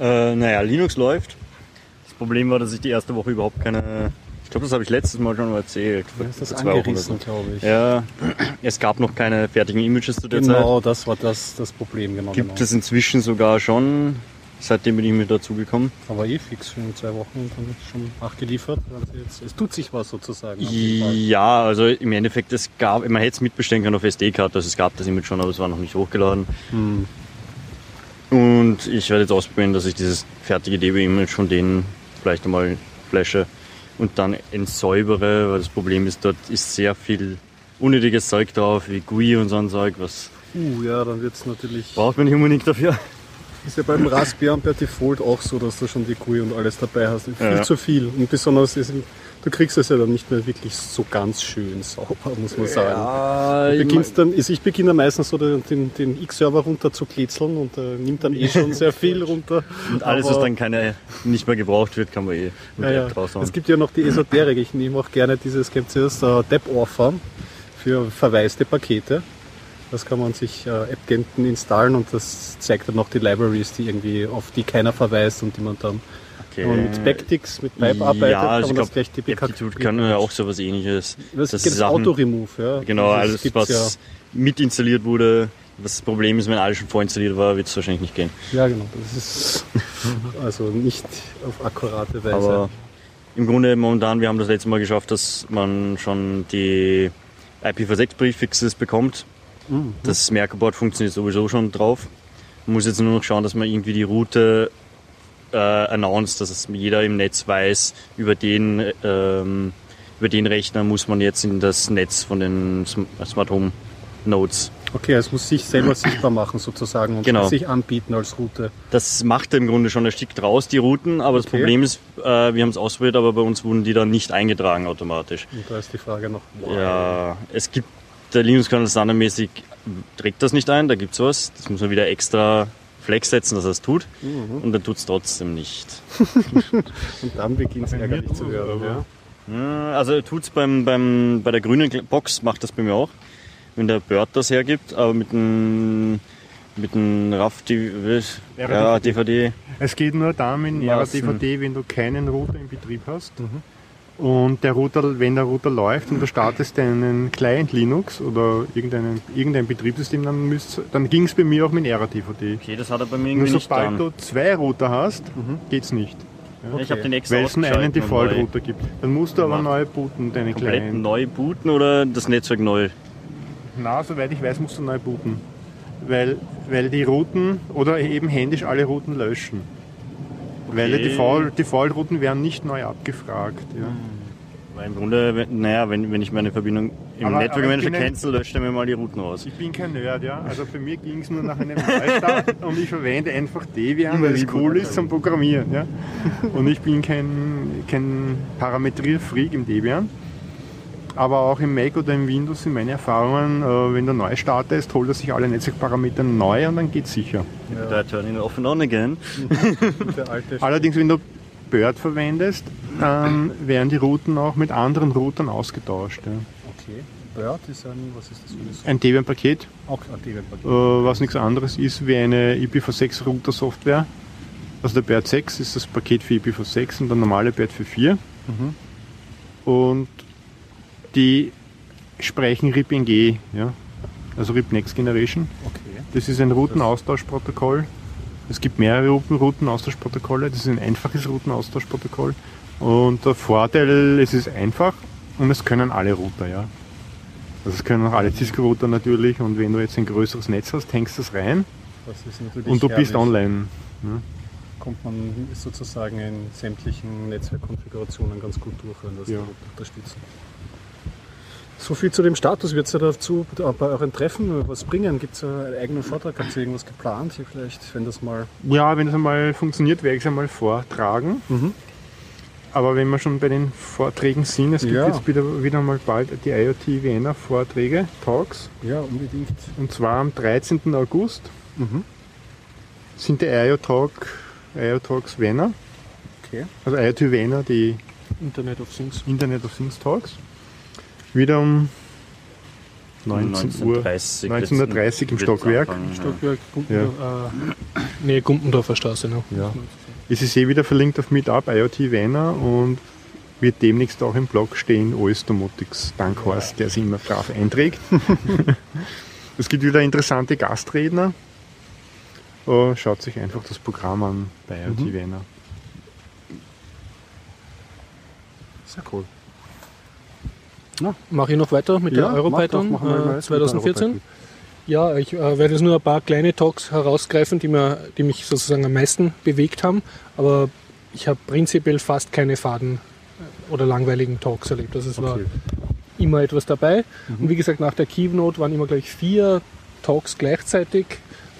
Äh, naja, Linux läuft. Das Problem war, dass ich die erste Woche überhaupt keine. Ich glaube, das habe ich letztes Mal schon erzählt. du hast das angerissen, glaube ich. Ja, es gab noch keine fertigen Images zu der Zeit. Genau, das war das, das Problem, genau. Gibt genau. es inzwischen sogar schon. Seitdem bin ich mit dazugekommen. Aber eh fix schon in zwei Wochen und dann ist schon nachgeliefert. Also jetzt, es tut sich was sozusagen. Ja, also im Endeffekt, es gab, man hätte es mitbestellen können auf SD-Karte, also es gab das Image schon, aber es war noch nicht hochgeladen. Hm. Und ich werde jetzt ausprobieren, dass ich dieses fertige DB-Image von denen vielleicht einmal flashe und dann entsäubere, weil das Problem ist, dort ist sehr viel unnötiges Zeug drauf, wie GUI und so ein Zeug, was Uh, ja, dann wird es natürlich. braucht man nicht unbedingt dafür. Ist ja beim Raspbian per Default auch so, dass du schon die GUI und alles dabei hast. Viel Ja. zu viel. Und besonders, ist, du kriegst es ja dann nicht mehr wirklich so ganz schön sauber, muss man sagen. Ja, Du beginnst dann, also ich beginne meistens so den, den, X-Server runter zu kletzeln und äh, nimmt dann eh schon sehr viel runter. und alles, was Aber- dann keine, nicht mehr gebraucht wird, kann man eh mit Ja. App raushauen. Es gibt ja noch die Esoterik. Ich nehme auch gerne dieses, kennt ihr das, äh, Deb-Offer für verwaiste Pakete. Das kann man sich äh, AppGenten installen und das zeigt dann noch die Libraries, die irgendwie auf die keiner verweist und die man dann Okay. mit Backticks, mit Pipe arbeitet, ja, kann also ich das glaube, gleich die Aptitude kann ja auch sowas ähnliches. Das, Das Sachen- Auto-Remove, ja. Genau, alles, was mit installiert wurde. Das Problem ist, wenn alles schon vorinstalliert war, wird es wahrscheinlich nicht gehen. Ja, ja genau. Das ist also nicht auf akkurate Weise. Aber im Grunde momentan, wir haben das letzte Mal geschafft, dass man schon die IPv6-Brieffixes bekommt. Mhm. Das Merkerboard funktioniert sowieso schon drauf. Man muss jetzt nur noch schauen, dass man irgendwie die Route äh, announced, dass es jeder im Netz weiß, über den, ähm, über den Rechner muss man jetzt in das Netz von den Sm- Smart Home Nodes. Okay, es muss sich selber sichtbar machen sozusagen und Genau. sich anbieten als Route. Das macht im Grunde schon ein Stück draus, die Routen, aber das Okay. Problem ist, äh, wir haben es ausprobiert, aber bei uns wurden die dann nicht eingetragen automatisch. Und da ist die Frage noch. Ja, es gibt, der Linux-Kernel standardmäßig trägt das nicht ein, da gibt's was. Das muss man wieder extra Flex setzen, dass er es tut. Mhm. Und dann tut's trotzdem nicht. Und dann beginnt es ärgerlich zu werden. Ja. Ja, Also tut's beim, beim, bei der grünen Box, macht das bei mir auch, wenn der Bird das hergibt, aber mit einem mit einem RAF, ja, DVD. Es geht nur dann mit Ja, einer es- DVD, wenn du keinen Router in Betrieb hast. Mhm. Und der Router, wenn der Router läuft und du startest einen Client Linux oder irgendeinen, irgendein Betriebssystem, dann, müsst- dann ging es bei mir auch mit RA-DVD. Okay, das hat er bei mir Nur irgendwie nicht sobald dran. du zwei Router hast, geht's nicht. Ich habe den extra Weil es nur einen Default-Router gibt. Dann musst du aber gemacht. neu booten, deine komplett Client. neu booten oder das Netzwerk neu? Na, soweit ich weiß, musst du neu booten. Weil, weil die Routen oder eben händisch alle Routen löschen. Weil die Okay. Default- Default-Routen werden nicht neu abgefragt. Ja. Weil im Grunde, naja, wenn, wenn ich meine Verbindung im Aber- Network aber Manager cancel, löscht er mir mal die Routen raus. Ich bin kein Nerd, ja. Also für mich ging es nur nach einem Neustart und ich verwende einfach Debian, weil es cool ist zum Programmieren. Ja. Und ich bin kein, kein Parametrierfreak im Debian. Aber auch im Mac oder im Windows sind meine Erfahrungen, äh, wenn du neu startest, holt er sich alle Netzwerkparameter neu und dann geht's sicher. Da turn it off and on again. Allerdings, wenn du Bird verwendest, dann werden die Routen auch mit anderen Routern ausgetauscht. Ja. Okay. Bird ist ein, was ist das für Ein Debian-Paket, auch ein Debian-Paket. äh, was nichts anderes ist wie eine IPv6 Router-Software. Also der BERT 6 ist das Paket für IPv6 und der normale BERT für 4. Mhm. Und die sprechen RIP-NG. Ja? also RIP Next Generation. Okay. Das ist ein Routenaustauschprotokoll. Es gibt mehrere Routen- Routenaustauschprotokolle. Das ist ein einfaches Routenaustauschprotokoll. Und der Vorteil, es ist einfach und es können alle Router, ja. Also es können auch alle Cisco-Router natürlich und wenn du jetzt ein größeres Netz hast, hängst du es rein Das ist natürlich und du bist herrlich. online. Ja. Kommt man sozusagen in sämtlichen Netzwerkkonfigurationen ganz gut durch, wenn das Ja. unterstützen. So viel zu dem Status. Wird es ja dazu bei euren Treffen was bringen? Gibt es einen eigenen Vortrag? Habt ihr irgendwas geplant? Hier vielleicht, wenn das mal. Ja, wenn es einmal funktioniert, werde ich es einmal vortragen. Mhm. Aber wenn wir schon bei den Vorträgen sind, es gibt Ja. jetzt wieder, wieder mal bald die IoT Vienna Vorträge, Talks. Ja, unbedingt. Und zwar am 13. August Mhm. sind die IO, Talk, IO Talks Vienna. Okay. Also IoT Vienna, die Internet of Things. Internet of Things Talks. Wieder um 19 Uhr. 1930 1930 im Stockwerk. anfangen, ja. Stockwerk, Gumpendorf, äh, nee, Gumpendorfer Straße. Ne? Ja. Es ist eh wieder verlinkt auf Meetup IoT Vienna und wird demnächst auch im Blog stehen, OS Domotics. Dank Horst, der sich immer brav einträgt. es gibt wieder interessante Gastredner. Oh, schaut sich einfach das Programm an bei IoT Mhm. Vienna. Sehr cool. Mache ich noch weiter mit der Europython mach doch, mach mal äh, weiter mit 2014? Europython. Ja, ich äh, werde jetzt nur ein paar kleine Talks herausgreifen, die, mir, die mich sozusagen am meisten bewegt haben. Aber ich habe prinzipiell fast keine faden äh, oder langweiligen Talks erlebt. Also es war Okay. immer etwas dabei. Und wie gesagt, nach der Keynote waren immer gleich vier Talks gleichzeitig.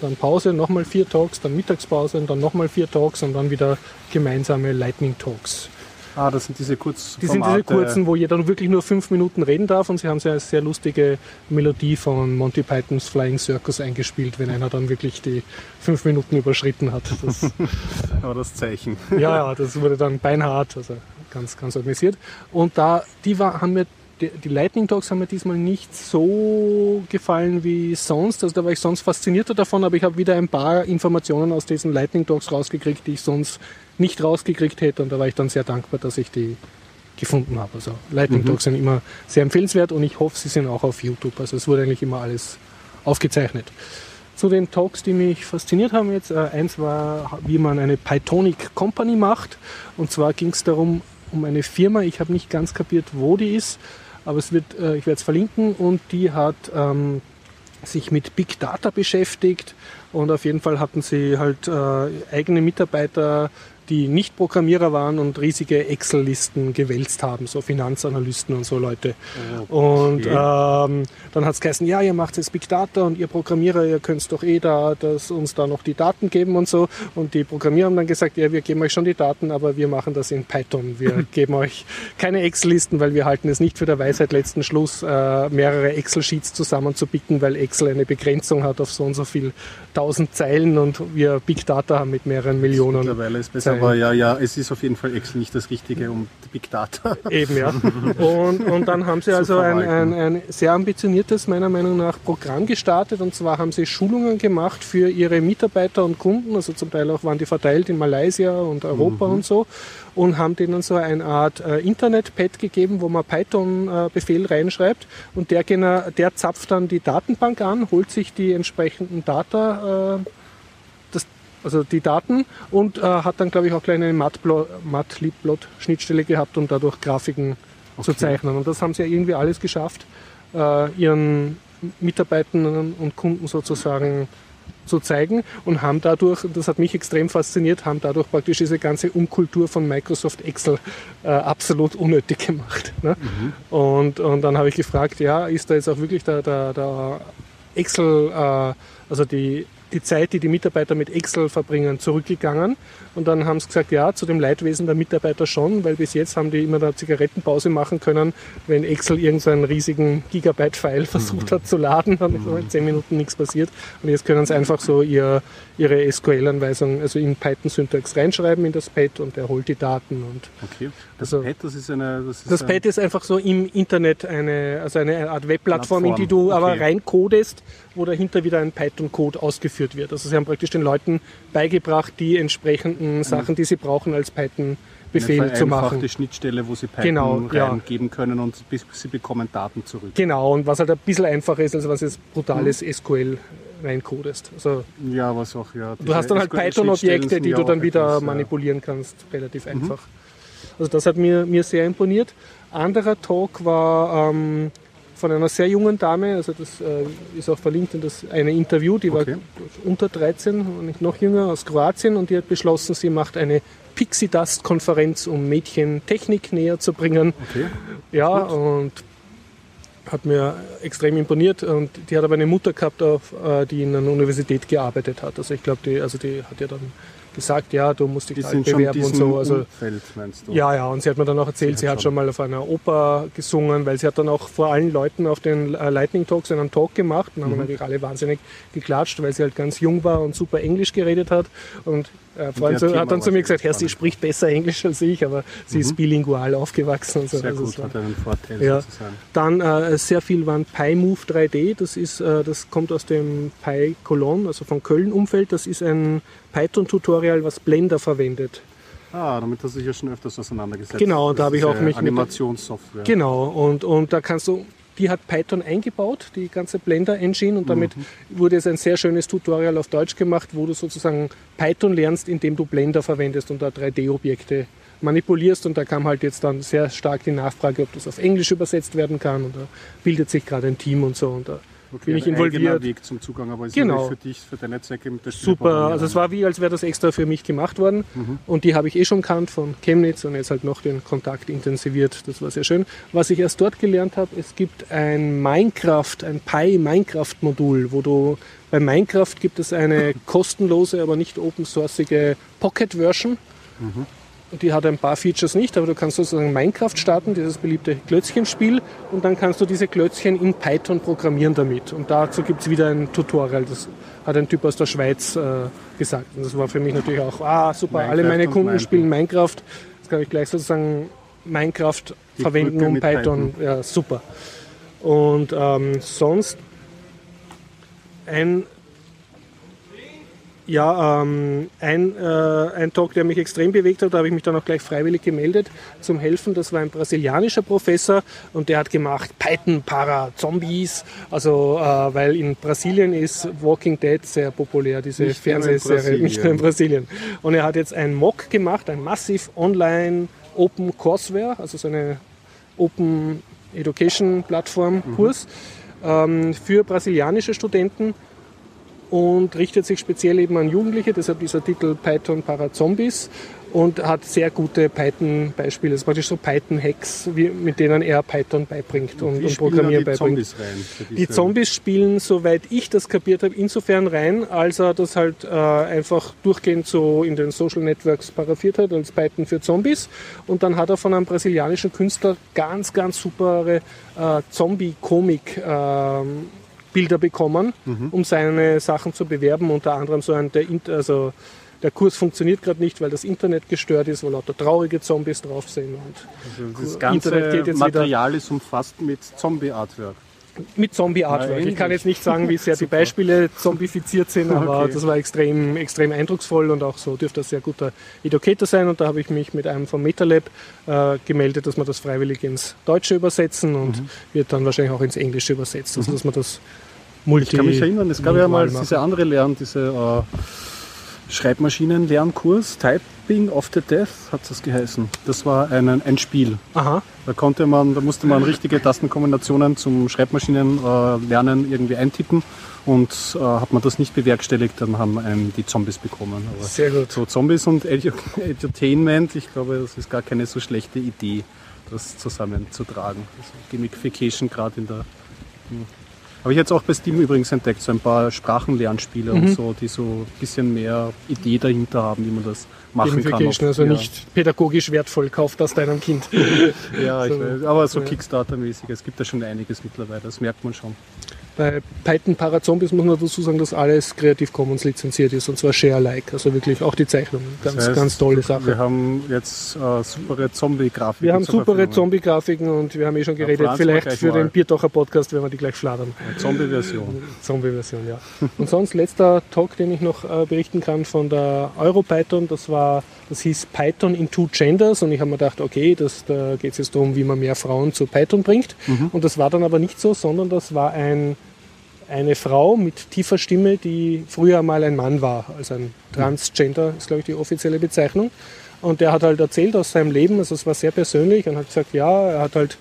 Dann Pause, nochmal vier Talks, dann Mittagspause und dann nochmal vier Talks und dann wieder gemeinsame Lightning Talks. Ah, das sind diese kurz Die sind diese kurzen, wo jeder wirklich nur fünf Minuten reden darf und sie haben sehr, sehr lustige Melodie von Monty Pythons Flying Circus eingespielt, wenn einer dann wirklich die fünf Minuten überschritten hat. Das, Aber das Zeichen. ja, ja, das wurde dann beinhart, also ganz, ganz organisiert. Und da, die war, haben mir, die, die Lightning Talks haben mir diesmal nicht so gefallen wie sonst. Also da war ich sonst faszinierter davon, aber ich habe wieder ein paar Informationen aus diesen Lightning Talks rausgekriegt, die ich sonst nicht rausgekriegt hätte. Und da war ich dann sehr dankbar, dass ich die gefunden habe. Also Lightning Talks sind immer sehr empfehlenswert und ich hoffe, sie sind auch auf YouTube. Also es wurde eigentlich immer alles aufgezeichnet. Zu den Talks, die mich fasziniert haben jetzt, äh, eins war, wie man eine Pythonic Company macht. Und zwar ging es darum, um eine Firma, ich habe nicht ganz kapiert, wo die ist, aber es wird, äh, ich werde es verlinken und die hat ähm, sich mit Big Data beschäftigt und auf jeden Fall hatten sie halt äh, eigene Mitarbeiter, die nicht Programmierer waren und riesige Excel-Listen gewälzt haben, so Finanzanalysten und so Leute. Und ähm, dann hat es geheißen, ja, ihr macht jetzt Big Data und ihr Programmierer, ihr könnt doch eh da, dass uns da noch die Daten geben und so. Und die Programmierer haben dann gesagt, ja, wir geben euch schon die Daten, aber wir machen das in Python. Wir geben euch keine Excel-Listen, weil wir halten es nicht für der Weisheit letzten Schluss, äh, mehrere Excel-Sheets zusammenzubicken, weil Excel eine Begrenzung hat auf so und so viel tausend Zeilen und wir Big Data haben mit mehreren Millionen. Mittlerweile ist besser. Aber ja, ja, es ist auf jeden Fall Excel nicht das Richtige um Big Data. Eben, ja. Und, und dann haben sie also ein, ein, ein sehr ambitioniertes, meiner Meinung nach, Programm gestartet. Und zwar haben sie Schulungen gemacht für ihre Mitarbeiter und Kunden. Also zum Teil auch waren die verteilt in Malaysia und Europa und so. Und haben denen so eine Art äh, Internet-Pad gegeben, wo man Python-Befehl reinschreibt. Und der, der zapft dann die Datenbank an, holt sich die entsprechenden Data. Äh, also die Daten und äh, hat dann, glaube ich, auch gleich eine Matplotlib-Schnittstelle gehabt, um dadurch Grafiken zu zeichnen. Und das haben sie ja irgendwie alles geschafft, äh, ihren Mitarbeitern und Kunden sozusagen zu zeigen und haben dadurch, das hat mich extrem fasziniert, haben dadurch praktisch diese ganze Umkultur von Microsoft Excel äh, absolut unnötig gemacht. Ne? Und, und dann habe ich gefragt, ja, ist da jetzt auch wirklich der, der, der Excel, äh, also die, die Zeit, die die Mitarbeiter mit Excel verbringen, zurückgegangen. Und dann haben sie gesagt, ja, zu dem Leidwesen der Mitarbeiter schon, weil bis jetzt haben die immer eine Zigarettenpause machen können, wenn Excel irgendeinen riesigen Gigabyte-File versucht hat zu laden, dann ist in 10 Minuten nichts passiert. Und jetzt können sie einfach so ihr, ihre SQL-Anweisung, also in Python-Syntax reinschreiben in das Pad und er holt die Daten. Und Okay. Das Also- Pad, das ist eine. Das, ist das ein, Pad ist einfach so im Internet eine, also eine Art Webplattform, in die du aber okay. rein codest, wo dahinter wieder ein Python-Code ausgeführt wird. Also sie haben praktisch den Leuten beigebracht, die entsprechenden Sachen, die sie brauchen als Befehl eine zu machen. vereinfachte Schnittstelle, wo sie Python Genau, ja. reingeben können und bis- sie bekommen Daten zurück. Genau, und was halt ein bisschen einfacher ist, als was jetzt brutales Mhm. SQL reincodest. Also Ja, was auch, ja. du hast dann halt Python-Objekte, die du dann wieder etwas, manipulieren kannst, relativ einfach. Also das hat mir, mir sehr imponiert. Anderer Talk war ähm, von einer sehr jungen Dame, also das äh, ist auch verlinkt in das eine Interview, die Okay. war unter 13 und nicht noch jünger, aus Kroatien und die hat beschlossen, sie macht eine Pixie Dust Konferenz, um Mädchen Technik näher zu bringen. Okay. Ja, und hat mir extrem imponiert und die hat aber eine Mutter gehabt, äh, die in einer Universität gearbeitet hat. Also ich glaube, die, also die hat ja dann gesagt, ja, du musst dich Die schon bewerben und so. Also Umfeld, meinst du? ja, ja, und sie hat mir dann auch erzählt, Sie sie hat hat schon- mal auf einer Oper gesungen, weil sie hat dann auch vor allen Leuten auf den äh, Lightning Talks einen Talk gemacht und haben Mhm. natürlich alle wahnsinnig geklatscht, weil sie halt ganz jung war und super Englisch geredet hat. Und äh, Freund hat so- hat dann zu mir gesagt, ja, sie spricht besser Englisch als ich, aber sie ist bilingual aufgewachsen. Und so. Mhm. Sehr Also gut, war- hat einen Vorteil Ja. sozusagen. dann äh, sehr viel waren PyMove 3D. Das, ist, äh, das kommt aus dem PyColon, also von Köln-Umfeld. Das ist ein Python-Tutorial, was Blender verwendet. Ah, damit hast du dich ja schon öfters auseinandergesetzt. Genau, und da habe ich auch mich mit- Animationssoftware. Genau, und, und da kannst du, die hat Python eingebaut, die ganze Blender-Engine, und damit wurde es ein sehr schönes Tutorial auf Deutsch gemacht, wo du sozusagen Python lernst, indem du Blender verwendest und da 3D-Objekte manipulierst. Und da kam halt jetzt dann sehr stark die Nachfrage, ob das auf Englisch übersetzt werden kann. Und da bildet sich gerade ein Team und so. Und da Okay, bin ich involviert. Weg zum Zugang, aber ist Genau. für dich, für deine Zwecke mit der Super, also es war wie, als wäre das extra für mich gemacht worden. Und die habe ich eh schon kannt von Chemnitz und jetzt halt noch den Kontakt intensiviert. Das war sehr schön. Was ich erst dort gelernt habe, es gibt ein Minecraft, ein Pi-Minecraft-Modul, wo du bei Minecraft gibt es eine kostenlose, aber nicht open sourceige Pocket-Version. Und Die hat ein paar Features nicht, aber du kannst sozusagen Minecraft starten, dieses beliebte Klötzchenspiel, und dann kannst du diese Klötzchen in Python programmieren damit. Und dazu gibt es wieder ein Tutorial, das hat ein Typ aus der Schweiz äh, gesagt. Und das war für mich natürlich auch, ah super, alle Minecraft meine und Kunden Minecraft. spielen Minecraft. Jetzt kann ich gleich sozusagen Minecraft Die verwenden, um mit Python. Ja, super. Und ähm, sonst ein ja, ähm, ein, äh, ein Talk, der mich extrem bewegt hat, da habe ich mich dann auch gleich freiwillig gemeldet zum Helfen. Das war ein brasilianischer Professor und der hat gemacht Python para Zombies. Also, äh, weil in Brasilien ist Walking Dead sehr populär, diese Nicht nur Fernsehserie, nicht nur in Brasilien. Und er hat jetzt ein Mock gemacht, ein massiv online Open Courseware, also so eine Open Education Plattform Kurs ähm, für brasilianische Studenten und richtet sich speziell eben an Jugendliche, deshalb dieser Titel Python para Zombies und hat sehr gute Python-Beispiele, also praktisch so Python-Hacks, mit denen er Python beibringt und, und Programmieren die beibringt. Zombies rein? Die Zombies spielen, soweit ich das kapiert habe, insofern rein, als er das halt äh, einfach durchgehend so in den Social Networks paraphiert hat, als Python für Zombies. Und dann hat er von einem brasilianischen Künstler ganz, ganz supere äh, Zombie-Komik ähm, Bilder bekommen, um seine Sachen zu bewerben. Unter anderem so ein, der, also der Kurs funktioniert gerade nicht, weil das Internet gestört ist, weil lauter traurige Zombies drauf sind. Und Also das Internet ganze geht jetzt Material ist umfasst mit Zombie-Artwork. Mit Zombie-Artwork. Ich kann jetzt nicht sagen, wie sehr die Beispiele zombifiziert sind, aber Okay. das war extrem, extrem eindrucksvoll und auch so dürfte das sehr guter Educator sein. Und da habe ich mich mit einem vom MetaLab äh, gemeldet, dass wir das freiwillig ins Deutsche übersetzen und Mhm. wird dann wahrscheinlich auch ins Englische übersetzt. Also dass man das multi Ich kann mich erinnern, es gab ja mal diese andere Lern, diese äh, Schreibmaschinen-Lernkurs, Typing of the Death hat das geheißen. Das war ein, ein Spiel. Aha, Da konnte man, da musste man richtige Tastenkombinationen zum Schreibmaschinenlernen äh, irgendwie eintippen und äh, hat man das nicht bewerkstelligt, dann haben einem die Zombies bekommen. Aber sehr gut. so Zombies und Edu Edutainment, ich glaube, das ist gar keine so schlechte Idee, das zusammenzutragen. Also Gamification gerade in der. Habe ich jetzt auch bei Steam übrigens entdeckt, so ein paar Sprachenlernspiele Mhm. und so, die so ein bisschen mehr Idee dahinter haben, wie man das machen kann. Auf- also ja. nicht pädagogisch wertvoll, kauf das deinem Kind. Ja, ich So, weiß, aber so ja. Kickstarter-mäßig, es gibt da schon einiges mittlerweile, das merkt man schon. Bei Python Parazombies muss man dazu sagen, dass alles Creative Commons lizenziert ist und zwar Share-alike, also wirklich auch die Zeichnungen. Ganz, Das heißt, ganz tolle Sache. Wir haben jetzt äh, super Zombie-Grafiken. Wir haben super. Zombie-Grafiken und wir haben eh schon Ja, geredet, wir vielleicht für mal. den Biertocher Podcast werden wir die gleich fladern. Zombie-Version. Zombie-Version, ja. Und sonst letzter Talk, den ich noch äh, berichten kann von der EuroPython, das war, das hieß Python in Two Genders und ich habe mir gedacht, okay, das, da geht es jetzt darum, wie man mehr Frauen zu Python bringt. Und das war dann aber nicht so, sondern das war ein, eine Frau mit tiefer Stimme, die früher mal ein Mann war, also ein Transgender ist, glaube ich, die offizielle Bezeichnung. Und der hat halt erzählt aus seinem Leben, also es war sehr persönlich und hat gesagt, ja, er hat halt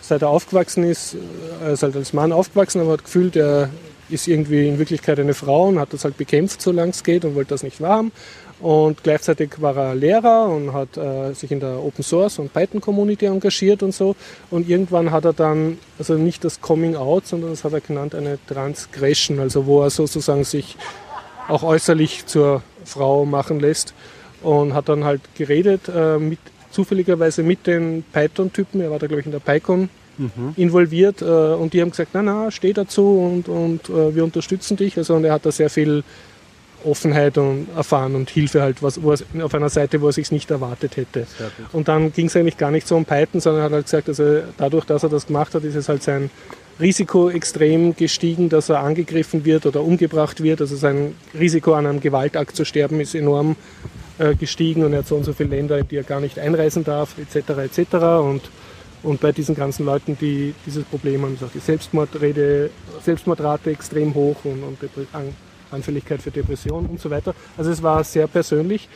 seit er aufgewachsen ist, er ist halt als Mann aufgewachsen, aber hat gefühlt, er ist irgendwie in Wirklichkeit eine Frau und hat das halt bekämpft, solange es geht und wollte das nicht wahrhaben. Und gleichzeitig war er Lehrer und hat äh, sich in der Open Source und Python Community engagiert und so. Und irgendwann hat er dann, also nicht das Coming Out, sondern das hat er genannt eine Transgression, also wo er sozusagen sich auch äußerlich zur Frau machen lässt und hat dann halt geredet äh, mit zufälligerweise mit den Python-Typen, er war da glaube ich in der PyCon involviert äh, und die haben gesagt, na na, steh dazu und, und äh, wir unterstützen dich. Also und er hat da sehr viel Offenheit und erfahren und Hilfe halt, was, er, auf einer Seite, wo er sich nicht erwartet hätte. Und dann ging es eigentlich gar nicht so um Python, sondern er hat halt gesagt, also dadurch, dass er das gemacht hat, ist es halt sein Risiko extrem gestiegen, dass er angegriffen wird oder umgebracht wird. Also sein Risiko an einem Gewaltakt zu sterben ist enorm äh, gestiegen und er hat so und so viele Länder, in die er gar nicht einreisen darf, etc. etc. Und, und bei diesen ganzen Leuten, die dieses Problem haben, ist auch die Selbstmordrede, Selbstmordrate extrem hoch und, und Anfälligkeit für Depressionen und so weiter. Also es war sehr persönlich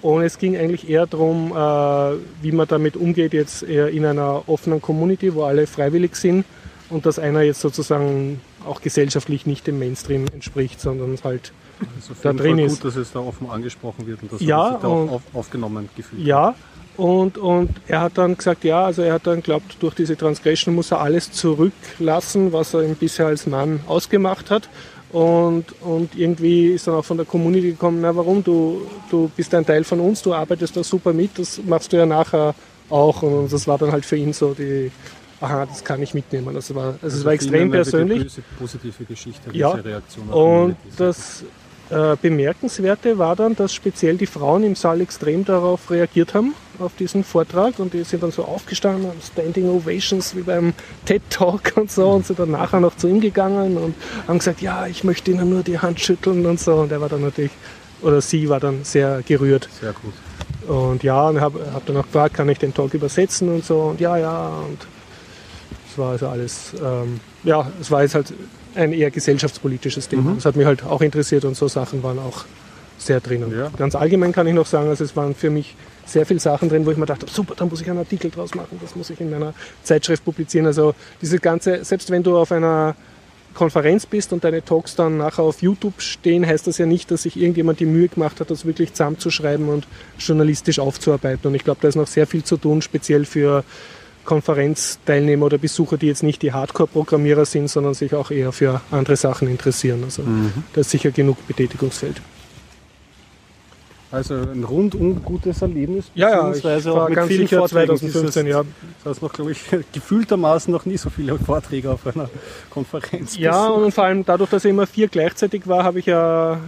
und es ging eigentlich eher darum, äh, wie man damit umgeht, jetzt eher in einer offenen Community, wo alle freiwillig sind und dass einer jetzt sozusagen auch gesellschaftlich nicht dem Mainstream entspricht, sondern halt Also da drin Fall ist. gut, dass es da offen angesprochen wird und dass Ja, er sich da und- auch auf, aufgenommen gefühlt hat. Ja, und, und er hat dann gesagt, ja, also er hat dann glaubt, durch diese Transgression muss er alles zurücklassen, was er ihm bisher als Mann ausgemacht hat. Und, und irgendwie ist dann auch von der Community gekommen, na warum, du, du bist ein Teil von uns, du arbeitest da super mit, das machst du ja nachher auch. Und das war dann halt für ihn so die, aha, das kann ich mitnehmen. Das war, also es war extrem persönlich. böse- positive Geschichte, Ja, diese Reaktion. Und das Bemerkenswerte war dann, dass speziell die Frauen im Saal extrem darauf reagiert haben, auf diesen Vortrag. Und die sind dann so aufgestanden, haben Standing Ovations wie beim TED Talk und so und sind dann nachher noch zu ihm gegangen und haben gesagt, ja, ich möchte Ihnen nur die Hand schütteln und so. Und er war dann natürlich, oder sie war dann sehr gerührt. Sehr gut. Und ja, und habe hab dann auch gefragt, kann ich den Talk übersetzen und so. Und ja, ja. Und es war also alles, ähm, ja, es war jetzt halt ein eher gesellschaftspolitisches Thema. Das hat mich halt auch interessiert und so Sachen waren auch sehr drinnen. Ja. Ganz allgemein kann ich noch sagen, also es waren für mich sehr viele Sachen drin, wo ich mir dachte, super, da muss ich einen Artikel draus machen, das muss ich in meiner Zeitschrift publizieren. Also diese ganze, selbst wenn du auf einer Konferenz bist und deine Talks dann nachher auf YouTube stehen, heißt das ja nicht, dass sich irgendjemand die Mühe gemacht hat, das wirklich zusammenzuschreiben und journalistisch aufzuarbeiten. Und ich glaube, da ist noch sehr viel zu tun, speziell für Konferenzteilnehmer oder Besucher, die jetzt nicht die Hardcore-Programmierer sind, sondern sich auch eher für andere Sachen interessieren. Also da ist sicher genug Betätigungsfeld. Also ein rundum gutes Erlebnis. Ja, ja, ich war auch mit ganz vielen sicher Vorträgen. 2015, ja. Das heißt noch, glaube ich, gefühltermaßen noch nie so viele Vorträge auf einer Konferenz. Ja, besucht. und vor allem dadurch, dass er immer vier gleichzeitig war, habe ich ja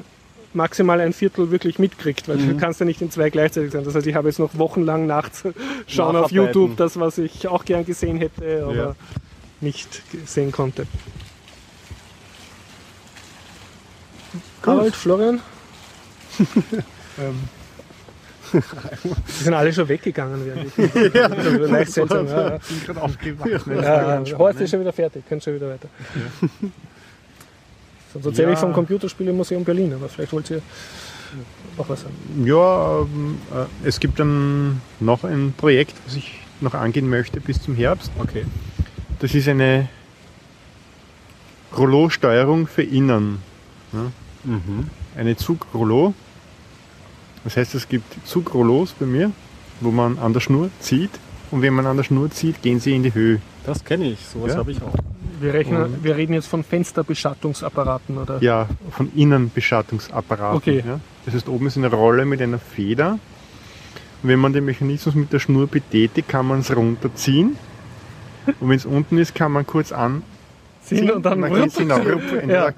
maximal ein Viertel wirklich mitgekriegt, weil du kannst ja nicht in zwei gleichzeitig sein. Das heißt, ich habe jetzt noch wochenlang nachzuschauen auf Nacharbeiten. YouTube, das, was ich auch gern gesehen hätte, aber Ja. nicht sehen konnte. Harald, Florian? Ähm, Die sind alle schon weggegangen. während ich- ja, leicht seltsam. Ja, ja. bin gerade aufgewacht. ne? Ja, Horst ist spannend. schon wieder fertig, könnt schon wieder weiter. Sonst erzähle ich Ja. vom Computerspielemuseum Berlin, aber vielleicht wollt ihr auch was sagen. Ja, äh, es gibt dann noch ein Projekt, was ich noch angehen möchte bis zum Herbst. Okay. Das ist eine Rollo-Steuerung für innen. Mhm. Eine Zugrollo. Das heißt, es gibt Zugrollos bei mir, wo man an der Schnur zieht. Und wenn man an der Schnur zieht, gehen sie in die Höhe. Das kenne ich, sowas Ja. habe ich auch. Wir, rechnen, wir reden jetzt von Fensterbeschattungsapparaten, oder? Ja, von Innenbeschattungsapparaten. Okay. Ja. Das heißt, oben ist eine Rolle mit einer Feder. Und wenn man den Mechanismus mit der Schnur betätigt, kann man es runterziehen. Und wenn es unten ist, kann man kurz sind und dann, dann geht sie nach Rupp, Ja.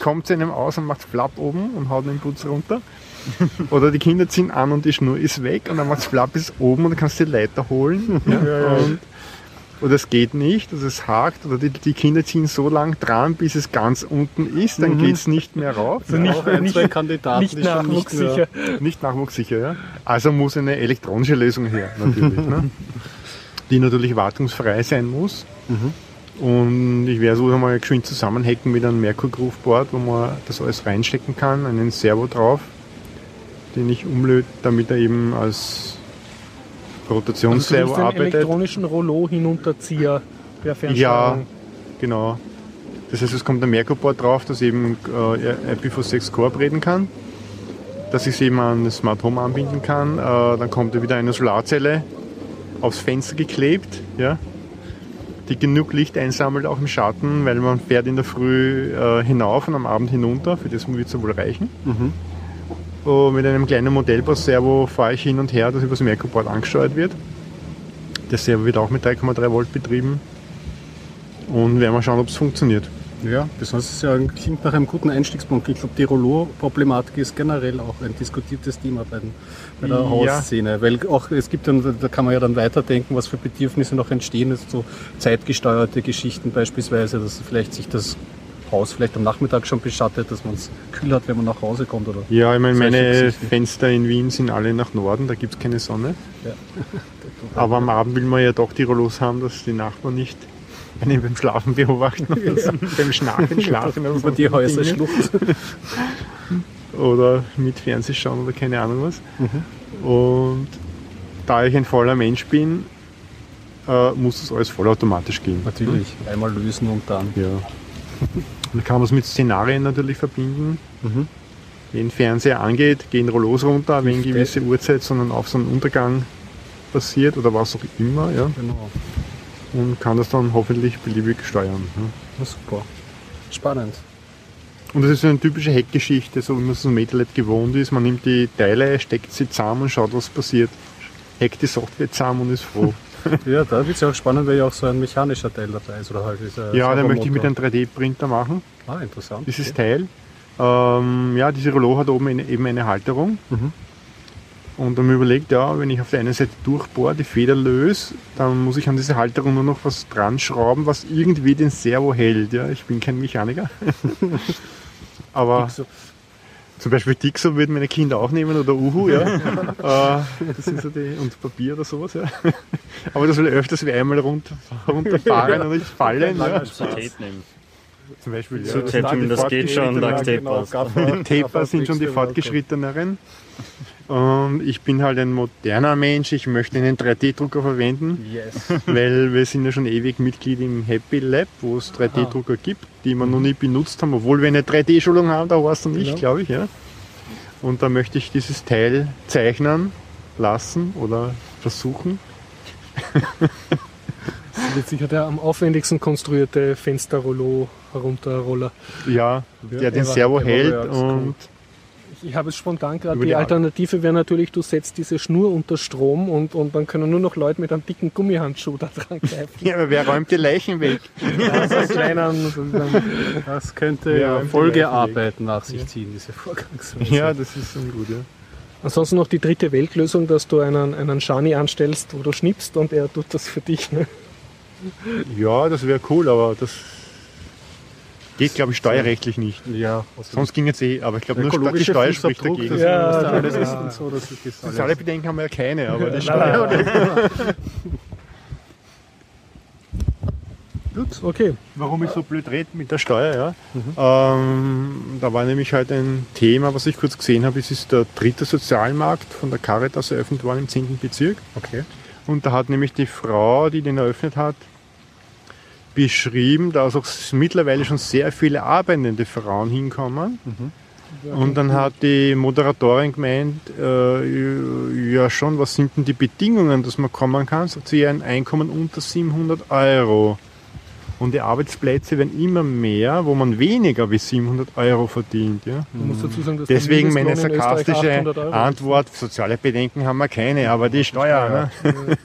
kommt sie einem aus und macht Flapp oben und haut den Putz runter. Oder die Kinder ziehen an und die Schnur ist weg und dann macht Flapp bis oben und dann kannst du die Leiter holen. Ja, Und, oder es geht nicht, also es hakt, oder die, die Kinder ziehen so lang dran, bis es ganz unten ist, dann geht es nicht mehr rauf. Also nicht, Auch ein, nicht, zwei Kandidaten, nicht nachwuchssicher. Nicht nachwuchssicher, ja. Also muss eine elektronische Lösung her, natürlich. ne? Die natürlich wartungsfrei sein muss. Und ich werde so einmal geschwind zusammenhacken mit einem Merkur Groove Board, wo man das alles reinstecken kann, einen Servo drauf, den ich umlöte, damit er eben als Also Rotationsservo den arbeitet. elektronischen Rollo-Hinunterzieher per Ja, Fernsteuerung. genau. Das heißt, es kommt ein Merkur-Board drauf, das eben äh, IPv6 Core reden kann, dass ich es eben an das Smart Home anbinden kann. Äh, dann kommt ja wieder eine Solarzelle aufs Fenster geklebt, ja, die genug Licht einsammelt auch im Schatten, weil man fährt in der Früh äh, hinauf und am Abend hinunter, für das wird es ja wohl reichen. Und mit einem kleinen Modellbus-Servo fahre ich hin und her, das über das Merkur-Board angesteuert wird. Der Servo wird auch mit 3,3 Volt betrieben. Und werden wir schauen, ob es funktioniert. Ja, besonders ist ja klingt nach einem guten Einstiegspunkt. Ich glaube, die Rollo-Problematik ist generell auch ein diskutiertes Thema bei, den, bei der Ja. Hausszene. Weil auch es gibt dann, da kann man ja dann weiterdenken, was für Bedürfnisse noch entstehen. Also so zeitgesteuerte Geschichten beispielsweise, dass vielleicht sich das Haus vielleicht am Nachmittag schon beschattet, dass man es kühl hat, wenn man nach Hause kommt. Oder Ja, ich meine, meine. Fenster in Wien sind alle nach Norden, da gibt es keine Sonne. Ja. Aber am Abend will man ja doch die Rollos haben, dass die Nachbarn nicht einen beim Schlafen beobachten oder so, beim Schnarchen schlafen oder über die Häuserschlucht. Oder mit Fernseh schauen oder keine Ahnung was. Mhm. Und da ich ein voller Mensch bin, äh, muss das alles vollautomatisch gehen. Natürlich, einmal lösen und dann. Ja. Dann kann man es mit Szenarien natürlich verbinden. Mhm. Wenn Fernseher angeht, gehen Rollos runter, wenn gewisse Uhrzeit, sondern auf so einen Untergang passiert oder was auch immer. Ja. Genau. Und kann das dann hoffentlich beliebig steuern. Ja. Super. Spannend. Und das ist so eine typische Hackgeschichte, so wie man es im Metalab gewohnt ist. Man nimmt die Teile, steckt sie zusammen und schaut, was passiert. Hackt die Software zusammen und ist froh. Ja, da wird es ja auch spannend, weil ja auch so ein mechanischer Teil dabei ist. Oder halt dieser ja, den möchte ich mit einem 3D-Printer machen. Ah, interessant. dieses Teil. Ähm, ja, diese Rollo hat oben eine, eben eine Halterung. Mhm. Und dann überlegt, ja, wenn ich auf der einen Seite durchbohre, die Feder löse, dann muss ich an diese Halterung nur noch was dran schrauben, was irgendwie den Servo hält. Ja, ich bin kein Mechaniker. Aber So. Zum Beispiel Dixo würden meine Kinder auch nehmen oder Uhu, ja. äh, das sind so die, und Papier oder sowas, ja. Aber das will öfters wie einmal runter, runterfahren und ich fallen. Ja. Tape nehmen. Zum Beispiel, ja. So Tape, das geht schon, Duct Tape passt. Die Taper sind schon die fortgeschritteneren. Und ich bin halt ein moderner Mensch, ich möchte einen 3D-Drucker verwenden, Yes. weil wir sind ja schon ewig Mitglied im Happy Lab, wo es 3D-Drucker gibt, die wir noch nie benutzt haben, obwohl wir eine 3D-Schulung haben, da warst du nicht, Genau. glaube ich. Ja. Und da möchte ich dieses Teil zeichnen lassen oder versuchen. Das wird sicher der am aufwendigsten konstruierte Fensterrollo herunterroller. Ja, der den ever- Servo hält und Ich habe es spontan gerade. Die die Alternative wäre natürlich, du setzt diese Schnur unter Strom und, und dann können nur noch Leute mit einem dicken Gummihandschuh da dran greifen. ja, aber wer räumt die Leichen weg? Einen kleinen, Das könnte Ja, ja, im Folgearbeit nach sich ziehen, diese Vorgangsweise. Ja, das ist schon gut, ja. Ansonsten noch die dritte Weltlösung, dass du einen, einen Shani anstellst, wo du schnippst und er tut das für dich. Ne? Ja, das wäre cool, aber das geht, glaube ich, steuerrechtlich nicht. ja also Sonst ging es eh, aber ich glaube, nur die Steuer spricht dagegen. Ja, da alles ja. ist und so, das ist alles. Soziale Bedenken haben wir ja keine, aber die Steuer. Gut, okay. Warum ich so blöd rede mit der Steuer, ja. Ähm, da war nämlich halt ein Thema, was ich kurz gesehen habe, es ist der dritte Sozialmarkt von der Caritas eröffnet worden im 10. Bezirk. Okay. Und da hat nämlich die Frau, die den eröffnet hat, beschrieben, dass auch mittlerweile schon sehr viele arbeitende Frauen hinkommen. Und dann hat die Moderatorin gemeint, äh, ja schon, was sind denn die Bedingungen, dass man kommen kann? Sagt sie, ja, ein Einkommen unter 700 Euro. Und die Arbeitsplätze werden immer mehr, wo man weniger wie 700 Euro verdient. Ja? Sagen, Deswegen meine sarkastische 800 Euro ist. Antwort, soziale Bedenken haben wir keine, aber die Steuer. Ne?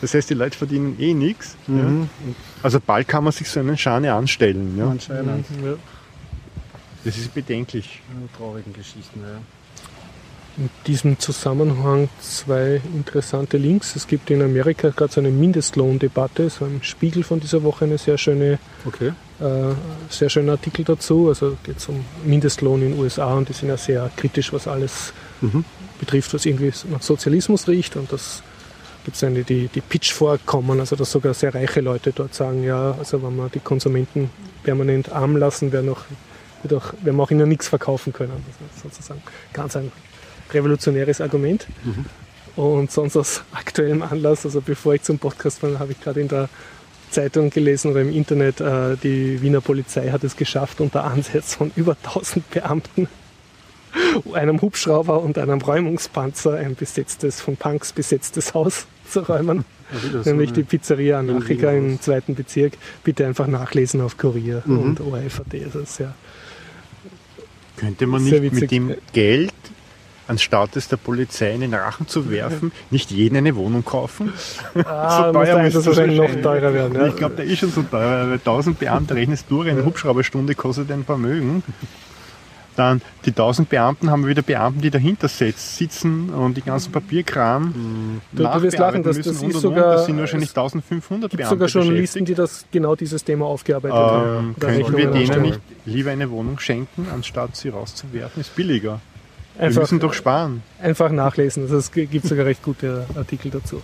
Das heißt, die Leute verdienen eh nichts. Mhm. Ja. Also bald kann man sich so einen Schane anstellen. Ja. Anscheinend. Ja. Das ist bedenklich. Traurigen Geschichten, ja. In diesem Zusammenhang zwei interessante Links. Es gibt in Amerika gerade so eine Mindestlohndebatte, so im Spiegel von dieser Woche eine sehr schöne, Okay. äh, sehr schöner Artikel dazu. Also geht es um Mindestlohn in den USA und die sind ja sehr kritisch, was alles Mhm. betrifft, was irgendwie nach Sozialismus riecht. Und das gibt es eine, die, die Pitchfork kommen, also dass sogar sehr reiche Leute dort sagen, ja, also wenn wir die Konsumenten permanent arm lassen, werden, auch, wird auch, werden wir auch ihnen nichts verkaufen können. Das ist sozusagen ganz ein revolutionäres Argument. Und sonst aus aktuellem Anlass, also bevor ich zum Podcast war, habe ich gerade in der Zeitung gelesen oder im Internet, äh, die Wiener Polizei hat es geschafft, unter Ansatz von über 1000 Beamten, einem Hubschrauber und einem Räumungspanzer ein besetztes, von Punks besetztes Haus zu räumen. Ja, wieder so Nämlich die Pizzeria Anarchica Wien im zweiten Bezirk. Bitte einfach nachlesen auf Kurier Mhm. und ORFAT. Sehr, Könnte man nicht witzig. mit dem Geld, anstatt es der Polizei in den Rachen zu werfen, nicht jeden eine Wohnung kaufen? ah, So muss teuer sein, ist das wahrscheinlich noch teurer werden. Ja. Ich glaube, der ist schon so teuer, weil 1000 Beamte rechnest du, eine Hubschrauberstunde kostet ein Vermögen. Dann die 1000 Beamten haben wieder Beamten, die dahinter sitz- sitzen und die ganzen Papierkram Du- du wirst lachen, nachbearbeiten das- und, ist und, sogar-. Das sind wahrscheinlich 1500 Es gibt Beamte sogar Journalisten, die das, genau dieses Thema aufgearbeitet haben. Ähm, Oder könnten wir denen anstellen. nicht lieber eine Wohnung schenken, anstatt sie rauszuwerfen? Ist billiger. Wir Einfach, müssen doch sparen. einfach nachlesen. Also es gibt sogar recht gute Artikel dazu.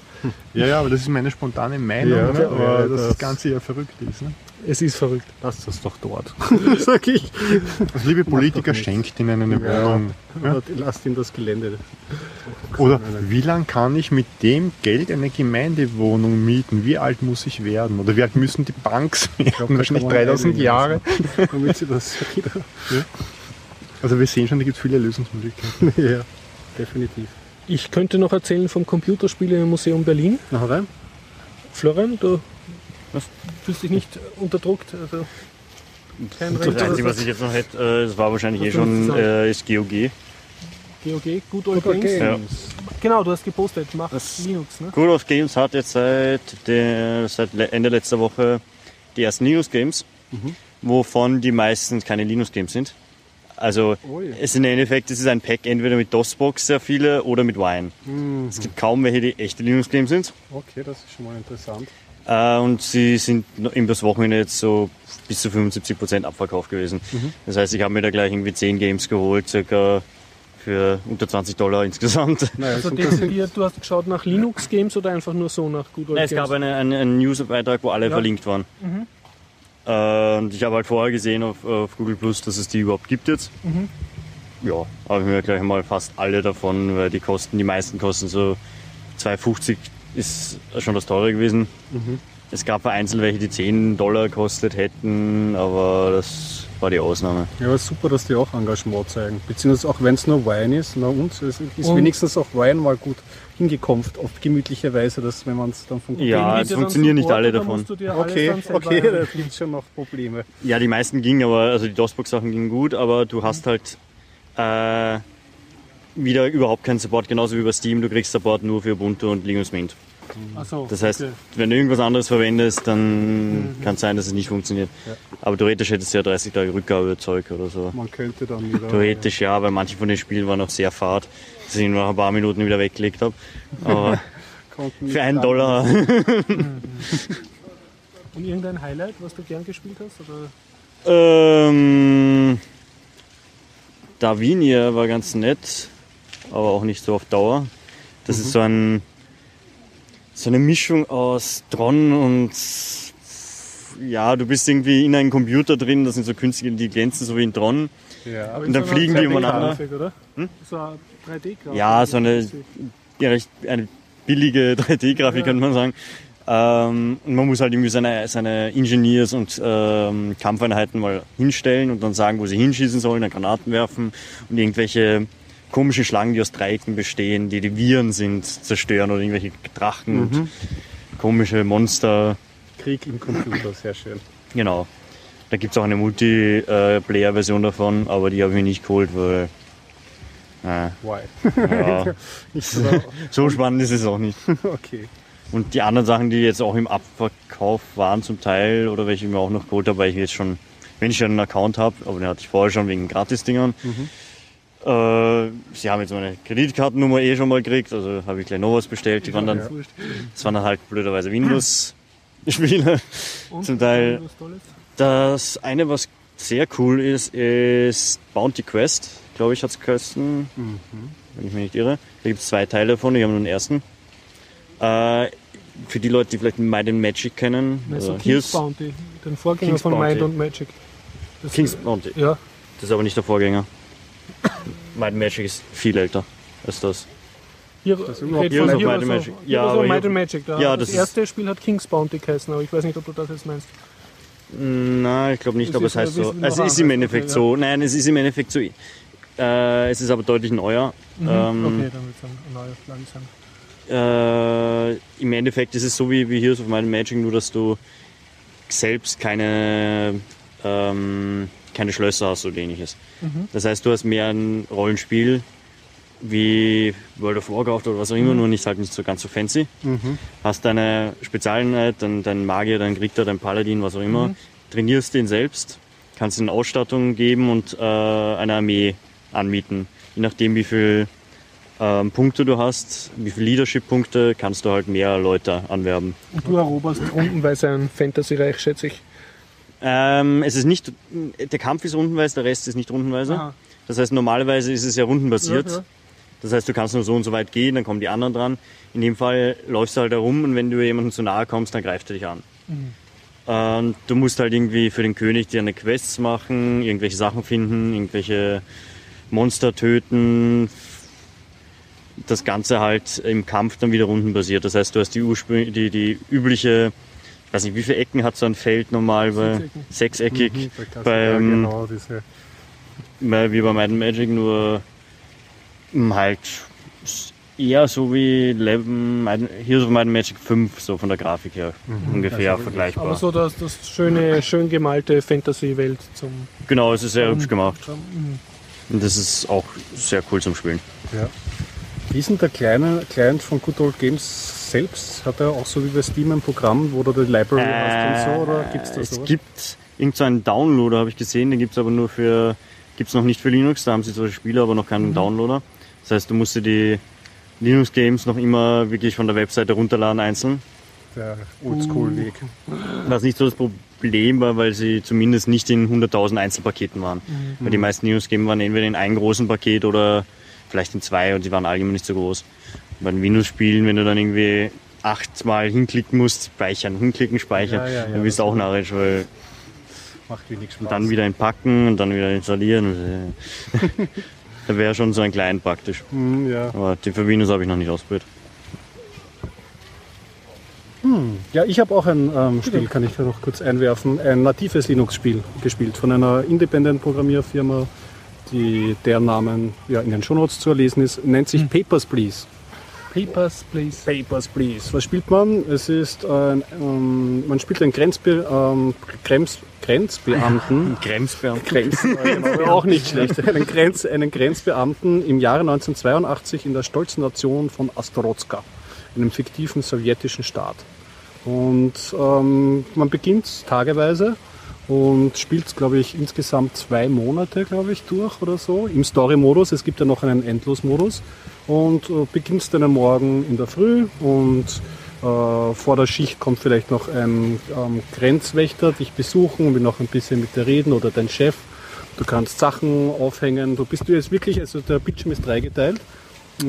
Ja, ja, aber das ist meine spontane Meinung, Ja, ne? ja, aber ja, dass das das- Ganze ja verrückt ist. Ne? Es ist verrückt. Lass das doch dort, sag ich. Also, liebe Politiker, schenkt ihnen eine Ja. Wohnung. Ja? Lasst ihn das Gelände. Oder wie lange kann ich mit dem Geld eine Gemeindewohnung mieten? Wie alt muss ich werden? Oder wie alt müssen die Banks werden? glaub, Wahrscheinlich kann man 3000 einigen Jahre. Damit sie das wieder. Also wir sehen schon, da gibt es viele Lösungsmöglichkeiten. ja, definitiv. Ich könnte noch erzählen vom Computerspielemuseum Berlin. Noch rein? Florian, du Was? fühlst dich nicht unterdruckt. Also kein Das Einzige, was ich jetzt noch hätte, äh, das war wahrscheinlich eh Was schon, äh, ist GOG. GOG, Good Old Super Games. Ja. Genau, du hast gepostet, mach Das- Linux, ne? Good of Games hat jetzt seit, der, seit Ende letzter Woche die ersten Linux-Games, wovon die meisten keine Linux-Games sind. Also es ist im Endeffekt, es ist ein Pack entweder mit DOSBox sehr viele oder mit Wine. Es gibt kaum welche, die echte Linux-Games sind. Okay, das ist schon mal interessant. Äh, und sie sind im das Wochenende jetzt so bis zu 75% Abverkauf gewesen. Das heißt, ich habe mir da gleich irgendwie 10 Games geholt, circa für unter 20 Dollar insgesamt. Naja, Also dezidiert, du hast geschaut nach Linux-Games oder einfach nur so nach Good Old Nein, es Games? gab eine, eine, einen Newsbeitrag, wo alle Ja. verlinkt waren. Äh, und ich habe halt vorher gesehen auf, auf Google Plus, dass es die überhaupt gibt jetzt. Ja, habe ich mir gleich mal fast alle davon, weil die kosten, die meisten kosten so 2,50 ist schon das teure gewesen. Es gab vereinzelt welche, die 10 Dollar gekostet hätten, aber das war die Ausnahme. Ja, aber super, dass die auch Engagement zeigen. Beziehungsweise auch wenn es nur Wein ist, na und, es ist Und- wenigstens auch Wein mal gut hingekommt, auf gemütliche Weise, dass wenn man es dann von Ja, es funktionieren nicht alle davon. Okay, okay, da gibt es schon noch Probleme. Ja, die meisten gingen, aber also die DOSBox-Sachen gingen gut, aber du hast halt äh, wieder überhaupt keinen Support, genauso wie bei Steam. Du kriegst Support nur für Ubuntu und Linux Mint. So, Das heißt, okay. wenn du irgendwas anderes verwendest, dann kann es sein, dass es nicht funktioniert. Aber theoretisch hättest du ja 30 Tage Rückgabezeug oder so. Man könnte dann wieder. Theoretisch ja, weil manche von den Spielen waren auch sehr fad, dass ich nach ein paar Minuten wieder weggelegt habe. Aber für einen. Dollar. Und irgendein Highlight, was du gern gespielt hast? Oder? Ähm, Davinia war ganz nett, aber auch nicht so auf Dauer. Das ist so ein so eine Mischung aus Tron und ja, du bist irgendwie in einem Computer drin, das sind so künstliche, die glänzen so wie in Tron. Ja, Und dann fliegen die umeinander. Oder? So eine 3D-Grafik. Ja, so eine, eine billige 3D-Grafik, Ja. könnte man sagen. Ähm, und man muss halt irgendwie seine, seine Engineers und ähm, Kampfeinheiten mal hinstellen und dann sagen, wo sie hinschießen sollen, dann Granaten werfen und irgendwelche komischen Schlangen, die aus Dreiecken bestehen, die die Viren sind, zerstören oder irgendwelche Drachen und komische Monster. Krieg im Computer, sehr schön. Genau. Da gibt's auch eine Multiplayer-Version davon, aber die habe ich mir nicht geholt, weil äh, Why? ja, so, spannend ist es auch nicht. okay. Und die anderen Sachen, die jetzt auch im Abverkauf waren zum Teil oder welche ich mir auch noch geholt habe, weil ich jetzt schon, wenn ich schon einen Account habe, aber den hatte ich vorher schon wegen Gratis-Dingern. Äh, sie haben jetzt meine Kreditkartennummer eh schon mal gekriegt, also habe ich gleich noch was bestellt. Die waren dann, das waren dann halt blöderweise Windows-Spiele zum Teil. Das eine, was sehr cool ist, ist Bounty Quest, glaube ich, hat es geheißen, wenn ich mich nicht irre. Da gibt es zwei Teile davon, ich habe nur den ersten. Äh, für die Leute, die vielleicht Might and Magic kennen, Also also King's Bounty, den Vorgänger King's von Bounty. Mind und Magic. Das, King's Bounty. Ja, Das ist aber nicht der Vorgänger. Might and Magic ist viel älter als das. hier, Das ist Heroes of Might and Magic. Ja, Heroes of Might and Magic. Da Ja, das, erste Spiel hat King's Bounty geheißen, aber ich weiß nicht, ob du das jetzt meinst. Na, ich glaube nicht, Es aber es heißt so. Es ist im Endeffekt okay, so. Nein, es ist im Endeffekt so. Äh, es ist aber deutlich neuer. Mhm. Ähm, okay, dann wird es ein neuer Flagge sein. Äh, Im Endeffekt ist es so wie, wie Heroes of Might and Magic, nur dass du selbst keine, ähm, keine Schlösser hast oder ähnliches. Mhm. Das heißt, du hast mehr ein Rollenspiel wie World of Warcraft oder was auch immer, Mhm. nur nicht halt nicht so ganz so fancy. Hast deine Spezialeinheit, dein, dein Magier, dein Ritter, dein Paladin, was auch immer, Mhm. trainierst den selbst, kannst ihm Ausstattung geben und äh, eine Armee anmieten. Je nachdem, wie viel ähm, Punkte du hast, wie viele Leadership-Punkte, kannst du halt mehr Leute anwerben. Und du eroberst rundenweise ein Fantasy-Reich, schätze ich. Ähm, es ist nicht, der Kampf ist rundenweise, der Rest ist nicht rundenweise. Aha. Das heißt, normalerweise ist es ja rundenbasiert. Ja, ja. Das heißt, du kannst nur so und so weit gehen, dann kommen die anderen dran. In dem Fall läufst du halt herum und wenn du jemandem zu nahe kommst, dann greift er dich an. Und du musst halt irgendwie für den König dir eine Quests machen, irgendwelche Sachen finden, irgendwelche Monster töten. Das Ganze halt im Kampf dann wieder rundenbasiert. Das heißt, du hast die, Urspr die, die übliche, ich weiß nicht, wie viele Ecken hat so ein Feld normal? bei-. Sechseckig. Mhm, Klassiker, beim- genau, diese wie bei Might Magic nur halt eher so wie Might- Heroes of Might and Magic 5, so von der Grafik her ungefähr vergleichbar. Aber so das, das schöne, schön gemalte Fantasy-Welt zum. Genau, es ist sehr hübsch gemacht Mhm. und das ist auch sehr cool zum Spielen. Ja. Wie ist denn der kleine Client von Good Old Games selbst? Hat er auch so wie bei Steam ein Programm, wo du die Library hast und so? Oder gibt es da Äh, es sowas? gibt irgend so Downloader, habe ich gesehen, den gibt es aber nur für, gibt es noch nicht für Linux, da haben sie zwar Spiele, aber noch keinen Downloader. Das heißt, du musst dir die Linux-Games noch immer wirklich von der Webseite runterladen einzeln. der Oldschool-Weg. Was nicht so das Problem war, weil sie zumindest nicht in 100.000 Einzelpaketen waren. Weil die meisten Linux-Games waren entweder in einem großen Paket oder vielleicht in zwei und die waren allgemein nicht so groß. Bei den Windows-Spielen, wenn du dann irgendwie achtmal hinklicken musst, speichern, hinklicken, speichern, Ja, ja, ja, dann bist du auch narrisch, weil Macht wenig Spaß. dann wieder entpacken und dann wieder installieren. da wäre schon so ein klein praktisch. Hm, ja. Aber den für Windows habe ich noch nicht ausprobiert. ja, ich habe auch ein ähm, Spiel, kann ich da noch kurz einwerfen, ein natives Linux-Spiel gespielt von einer Independent-Programmierfirma, die deren Namen ja, in den Shownotes zu erlesen ist, nennt sich Papers, Please. Papers, please. Papers, Please. Was spielt man? Es ist ein, ähm, man spielt einen Grenzbe ähm, Grenz Grenzbeamten. Grenzbär. Grenz, genau, auch nicht schlecht. Einen, Grenz, einen Grenzbeamten im Jahre 1982 in der stolzen Nation von Astorodska, einem fiktiven sowjetischen Staat. Und ähm, man beginnt tageweise und spielt, glaube ich, insgesamt zwei Monate, glaube ich, durch oder so. Im Story-Modus. Es gibt ja noch einen Endlos-Modus. Und äh, beginnst deinen Morgen in der Früh und äh, vor der Schicht kommt vielleicht noch ein ähm, Grenzwächter dich besuchen will noch ein bisschen mit dir reden oder dein Chef. Du kannst Sachen aufhängen. Du bist du jetzt wirklich, also der Bildschirm ist dreigeteilt.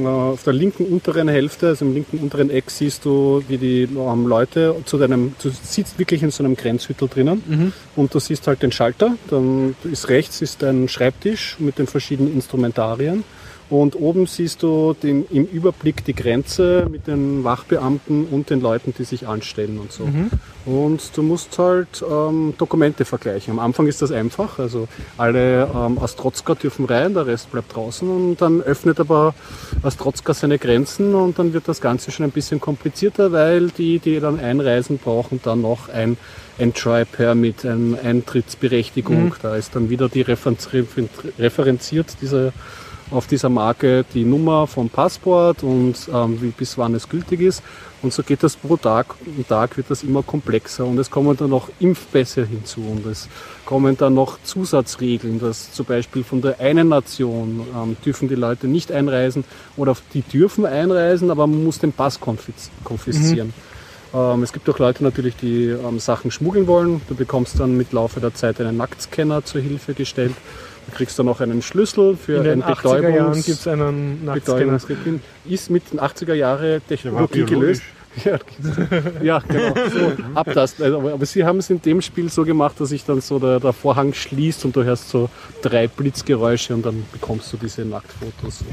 Auf der linken unteren Hälfte, also im linken unteren Eck, siehst du, wie die ähm, Leute zu deinem, du sitzt wirklich in so einem Grenzhüttel drinnen und du siehst halt den Schalter. Dann ist rechts ist ein Schreibtisch mit den verschiedenen Instrumentarien. Und oben siehst du den, im Überblick die Grenze mit den Wachbeamten und den Leuten, die sich anstellen und so. Und du musst halt ähm, Dokumente vergleichen. Am Anfang ist das einfach. Also alle ähm, Astrozka dürfen rein, der Rest bleibt draußen. Und dann öffnet aber Astrozka seine Grenzen und dann wird das Ganze schon ein bisschen komplizierter, weil die, die dann einreisen, brauchen dann noch ein Entry-Permit, eine Eintrittsberechtigung. Da ist dann wieder die Referenz, referenziert, diese auf dieser Marke die Nummer vom Passport und ähm, wie, bis wann es gültig ist. Und so geht das pro Tag. Am Tag wird das immer komplexer und es kommen dann noch Impfpässe hinzu und es kommen dann noch Zusatzregeln, dass zum Beispiel von der einen Nation ähm, dürfen die Leute nicht einreisen oder die dürfen einreisen, aber man muss den Pass konfiz konfiszieren. Ähm, es gibt auch Leute natürlich, die ähm, Sachen schmuggeln wollen. Du bekommst dann mit Laufe der Zeit einen Nacktscanner zur Hilfe gestellt. Du kriegst dann auch einen Schlüssel für In den ein 80er Jahren Betäubungs- gibt es einen Nacktscanner. Ist mit den 80er Jahre Der war Technologie gelöst. Ja, ja, genau. So, abtasten. Also, aber, aber sie haben es in dem Spiel so gemacht, dass sich dann so der, der Vorhang schließt und du hörst so drei Blitzgeräusche und dann bekommst du diese Nacktfotos.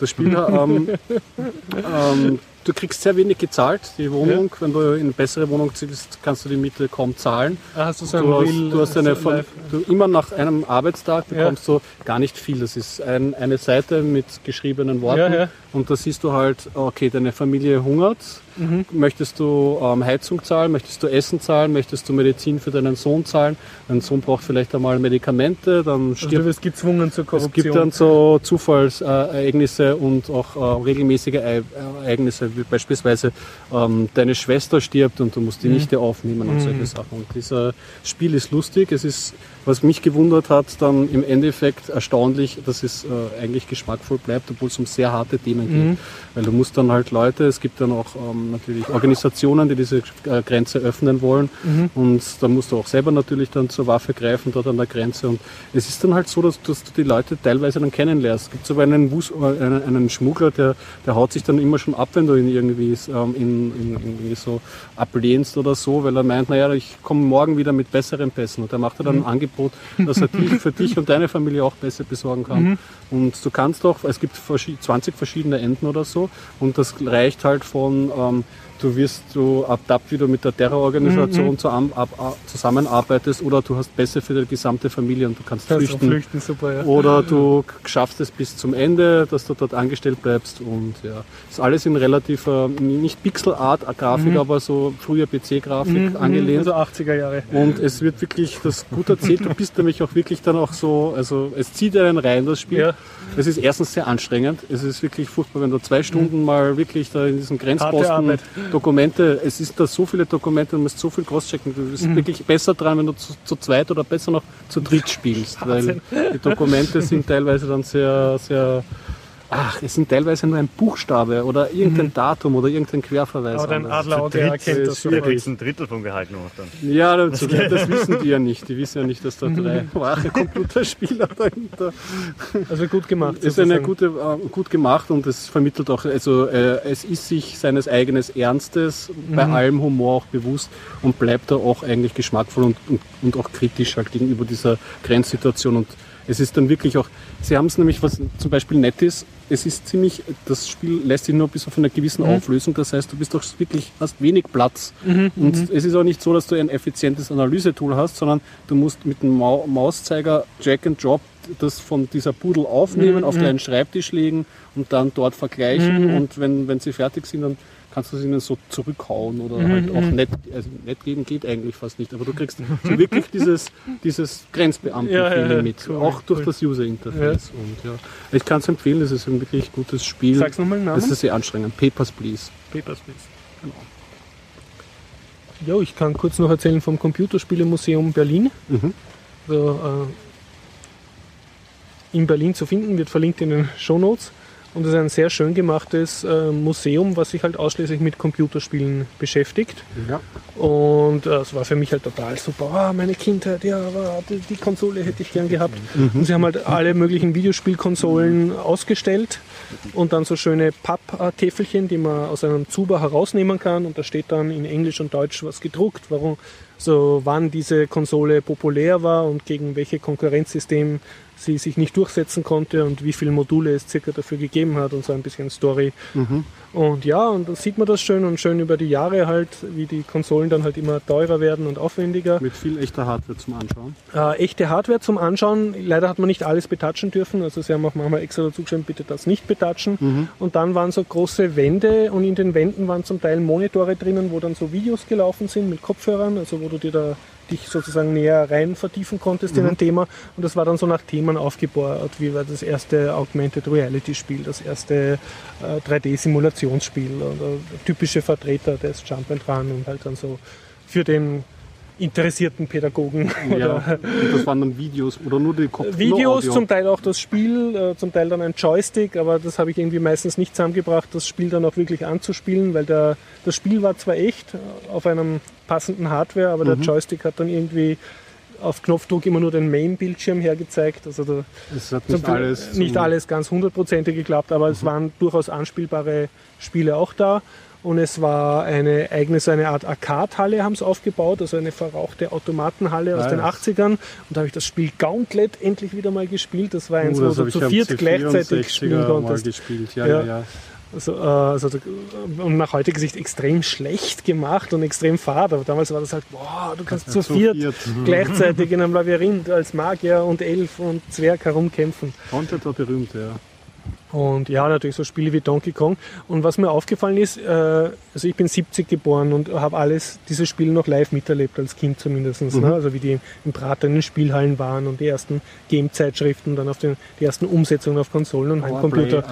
Das Spiel, ähm, ähm, du kriegst sehr wenig gezahlt. Die Wohnung, wenn du in eine bessere Wohnung ziehst, kannst du die Miete kaum zahlen. Ah, hast du so Du hast, Real- du hast eine, live- du, immer nach einem Arbeitstag Ja. bekommst du gar nicht viel. Das ist ein, eine Seite mit geschriebenen Worten Ja, ja. und da siehst du halt, okay, deine Familie hungert. Mhm. Möchtest du ähm, Heizung zahlen? Möchtest du Essen zahlen? Möchtest du Medizin für deinen Sohn zahlen? Dein Sohn braucht vielleicht einmal Medikamente, dann Also du stirbt wirst gezwungen zur es Korruption. gibt dann so Zufallsereignisse und auch äh, regelmäßige E- Ereignisse, wie beispielsweise ähm, deine Schwester stirbt und du musst die Nichte aufnehmen und solche Sachen. Und dieses Spiel ist lustig. Es ist, was mich gewundert hat, dann im Endeffekt erstaunlich, dass es äh, eigentlich geschmackvoll bleibt, obwohl es um sehr harte Themen geht. Weil du musst dann halt Leute, es gibt dann auch ähm, natürlich Organisationen, die diese äh, Grenze öffnen wollen. Und da musst du auch selber natürlich dann zur Waffe greifen dort an der Grenze. Und es ist dann halt so, dass, dass du die Leute teilweise dann kennenlernst. Es gibt sogar einen, Wus äh, einen, einen Schmuggler, der, der haut sich dann immer schon ab, wenn du ihn irgendwie, ähm, in, in, irgendwie so ablehnst oder so, weil er meint, naja, ich komme morgen wieder mit besseren Pässen. Und er macht dann ein Angebot, dass er dich, für dich und deine Familie auch Pässe besorgen kann. Und du kannst auch, es gibt verschi- 20 verschiedene Enden oder so. Und das reicht halt von, ähm, du wirst du abtappt, wie du mit der Terrororganisation ab, ab, zusammenarbeitest oder du hast Pässe für die gesamte Familie und du kannst Kannst flüchten. flüchten, super, ja. Oder du schaffst es bis zum Ende, dass du dort angestellt bleibst und ja, ist alles in relativer, nicht Pixelart-Grafik, aber so früher PC-Grafik angelehnt. Also 80er Jahre. Und es wird wirklich das gut erzählt. Du bist nämlich auch wirklich dann auch so, also es zieht einen rein, das Spiel. Ja. Es ist erstens sehr anstrengend. Es ist wirklich furchtbar, wenn du zwei Stunden mal wirklich da in diesen Grenzposten. Dokumente, es ist da so viele Dokumente, du musst so viel crosschecken. Du Mhm. bist wirklich besser dran, wenn du zu, zu zweit oder besser noch zu dritt spielst. Weil die Dokumente sind teilweise dann sehr, sehr, ach, es sind teilweise nur ein Buchstabe oder irgendein Datum oder irgendein Querverweis. Mhm. Aber dein. Adlerauge erkennt das ist Du kriegst ein Drittel vom Gehalt noch dann. Ja, das, das wissen die ja nicht. Die wissen ja nicht, dass da drei wache Computerspieler dahinter. Also gut gemacht. Es ist eine gute, äh, gut gemacht und es vermittelt auch, also äh, es ist sich seines eigenen Ernstes bei allem Humor auch bewusst und bleibt da auch eigentlich geschmackvoll und, und, und auch kritisch halt gegenüber dieser Grenzsituation und es ist dann wirklich auch, sie haben es nämlich, was zum Beispiel nett ist, es ist ziemlich, das Spiel lässt sich nur bis auf einer gewissen Auflösung, das heißt, du bist doch wirklich, hast wenig Platz. Und es ist auch nicht so, dass du ein effizientes Analysetool hast, sondern du musst mit dem Mau Mauszeiger Drag and Drop das von dieser Pudel aufnehmen, auf deinen Schreibtisch legen und dann dort vergleichen. Und wenn, wenn sie fertig sind, dann kannst du sie ihnen so zurückhauen oder halt auch nett, also nett geben geht eigentlich fast nicht, aber du kriegst so wirklich dieses, dieses Grenzbeamten-Feeling Ja, ja, mit, cool, auch durch cool. das User-Interface. Und ja, ich kann es empfehlen, es ist ein wirklich gutes Spiel. Sag's nochmal den Namen. Es ist sehr anstrengend. Papers, Please. Papers, Please. Ja, ich kann kurz noch erzählen vom Computerspielemuseum Berlin. Mhm. Also, äh, in Berlin zu finden, wird verlinkt in den Shownotes. Und es ist ein sehr schön gemachtes äh, Museum, was sich halt ausschließlich mit Computerspielen beschäftigt. Ja. Und äh, es war für mich halt total super. Ah, meine Kindheit, ja, die, die Konsole hätte ich gern gehabt. Und sie haben halt alle möglichen Videospielkonsolen ausgestellt und dann so schöne Papptäfelchen, die man aus einem Zuber herausnehmen kann. Und da steht dann in Englisch und Deutsch was gedruckt, warum, so wann diese Konsole populär war und gegen welche Konkurrenzsystem sie sich nicht durchsetzen konnte und wie viele Module es circa dafür gegeben hat und so ein bisschen Story. Und ja, und dann sieht man das schön und schön über die Jahre halt, wie die Konsolen dann halt immer teurer werden und aufwendiger. Mit viel echter Hardware zum Anschauen. Äh, echte Hardware zum Anschauen. Leider hat man nicht alles betatschen dürfen. Also sie haben auch manchmal extra dazu geschrieben, bitte das nicht betatschen. Und dann waren so große Wände und in den Wänden waren zum Teil Monitore drinnen, wo dann so Videos gelaufen sind mit Kopfhörern, also wo du dir da dich sozusagen näher rein vertiefen konntest in ein Thema. Und das war dann so nach Themen aufgebaut, wie war das erste Augmented Reality Spiel, das erste äh, 3D-Simulationsspiel oder typische Vertreter des Jump and Run und halt dann so für den interessierten Pädagogen. Ja, das waren dann Videos oder nur die Kopf nur Videos, zum Teil auch das Spiel, äh, zum Teil dann ein Joystick, aber das habe ich irgendwie meistens nicht zusammengebracht, das Spiel dann auch wirklich anzuspielen, weil der, das Spiel war zwar echt äh, auf einem passenden Hardware, aber der Joystick hat dann irgendwie auf Knopfdruck immer nur den Main-Bildschirm hergezeigt. Also da, Es hat nicht alles, nicht alles ganz hundertprozentig geklappt, aber es waren durchaus anspielbare Spiele auch da. Und es war eine eigene, so eine Art Arcade-Halle haben sie aufgebaut, also eine verrauchte Automatenhalle aus Ah, den ja. 80ern. Und da habe ich das Spiel Gauntlet endlich wieder mal gespielt. Das war eins, Oh, wo du zu viert gleichzeitig C64er spielen konntest. gespielt. Ja, Ja. ja, ja. Also, äh, also, da- und nach heutiger Sicht extrem schlecht gemacht und extrem fad. Aber damals war das halt, boah, du kannst zu viert viert. Mhm. gleichzeitig in einem Labyrinth als Magier und Elf und Zwerg herumkämpfen. Content war berühmt, ja. Und ja, natürlich so Spiele wie Donkey Kong. Und was mir aufgefallen ist, äh, also ich bin 70 geboren und habe alles, diese Spiele noch live miterlebt, als Kind zumindest. Ne? Also wie die im Prater in den Spielhallen waren und die ersten Game-Zeitschriften, dann auf den, die ersten Umsetzungen auf Konsolen und Heimcomputer.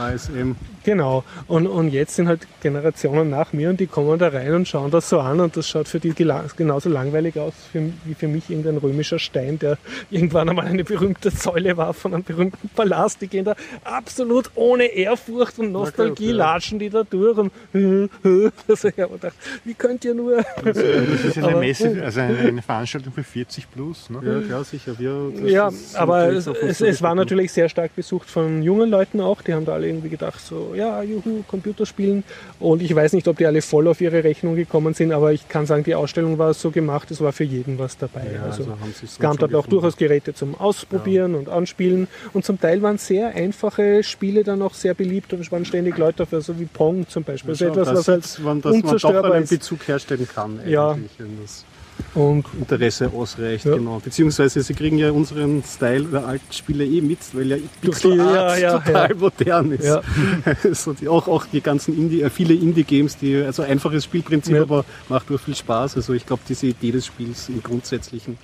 Genau. Und, und jetzt sind halt Generationen nach mir und die kommen da rein und schauen das so an und das schaut für die genauso langweilig aus für, wie für mich irgendein römischer Stein, der irgendwann einmal eine berühmte Säule war von einem berühmten Palast. Die gehen da absolut ohne Ehrfurcht und Nostalgie ja. latschen die da durch und also ich habe gedacht, wie könnt ihr nur? Das ist eine Aber- Messe, also eine, eine Veranstaltung für 40 plus. Ne? Ja, klar, sicher. Wir, Ja, aber es, es, es war natürlich sehr stark besucht von jungen Leuten auch. Die haben da alle irgendwie gedacht, so, ja, juhu, Computerspielen. Und ich weiß nicht, ob die alle voll auf ihre Rechnung gekommen sind, aber ich kann sagen, die Ausstellung war so gemacht, es war für jeden was dabei. Ja, also, also es gab dort auch durchaus Geräte zum Ausprobieren und Anspielen. Und zum Teil waren sehr einfache Spiele dann auch sehr beliebt und es waren ständig Leute dafür, so wie Pong zum Beispiel. Also etwas, was halt man, dass man doch unzerstörbar einen. Bezug herstellen kann, Ja. wenn das und Interesse ausreicht. Ja. Genau. Beziehungsweise sie kriegen ja unseren Style der alten Spiele eh mit, weil ja Pixel ja, Art ja, total modern ist. Ja. so die, auch, auch die ganzen Indie, äh, viele Indie-Games, die also einfaches Spielprinzip, aber macht nur viel Spaß. Also ich glaube, diese Idee des Spiels im Grundsätzlichen.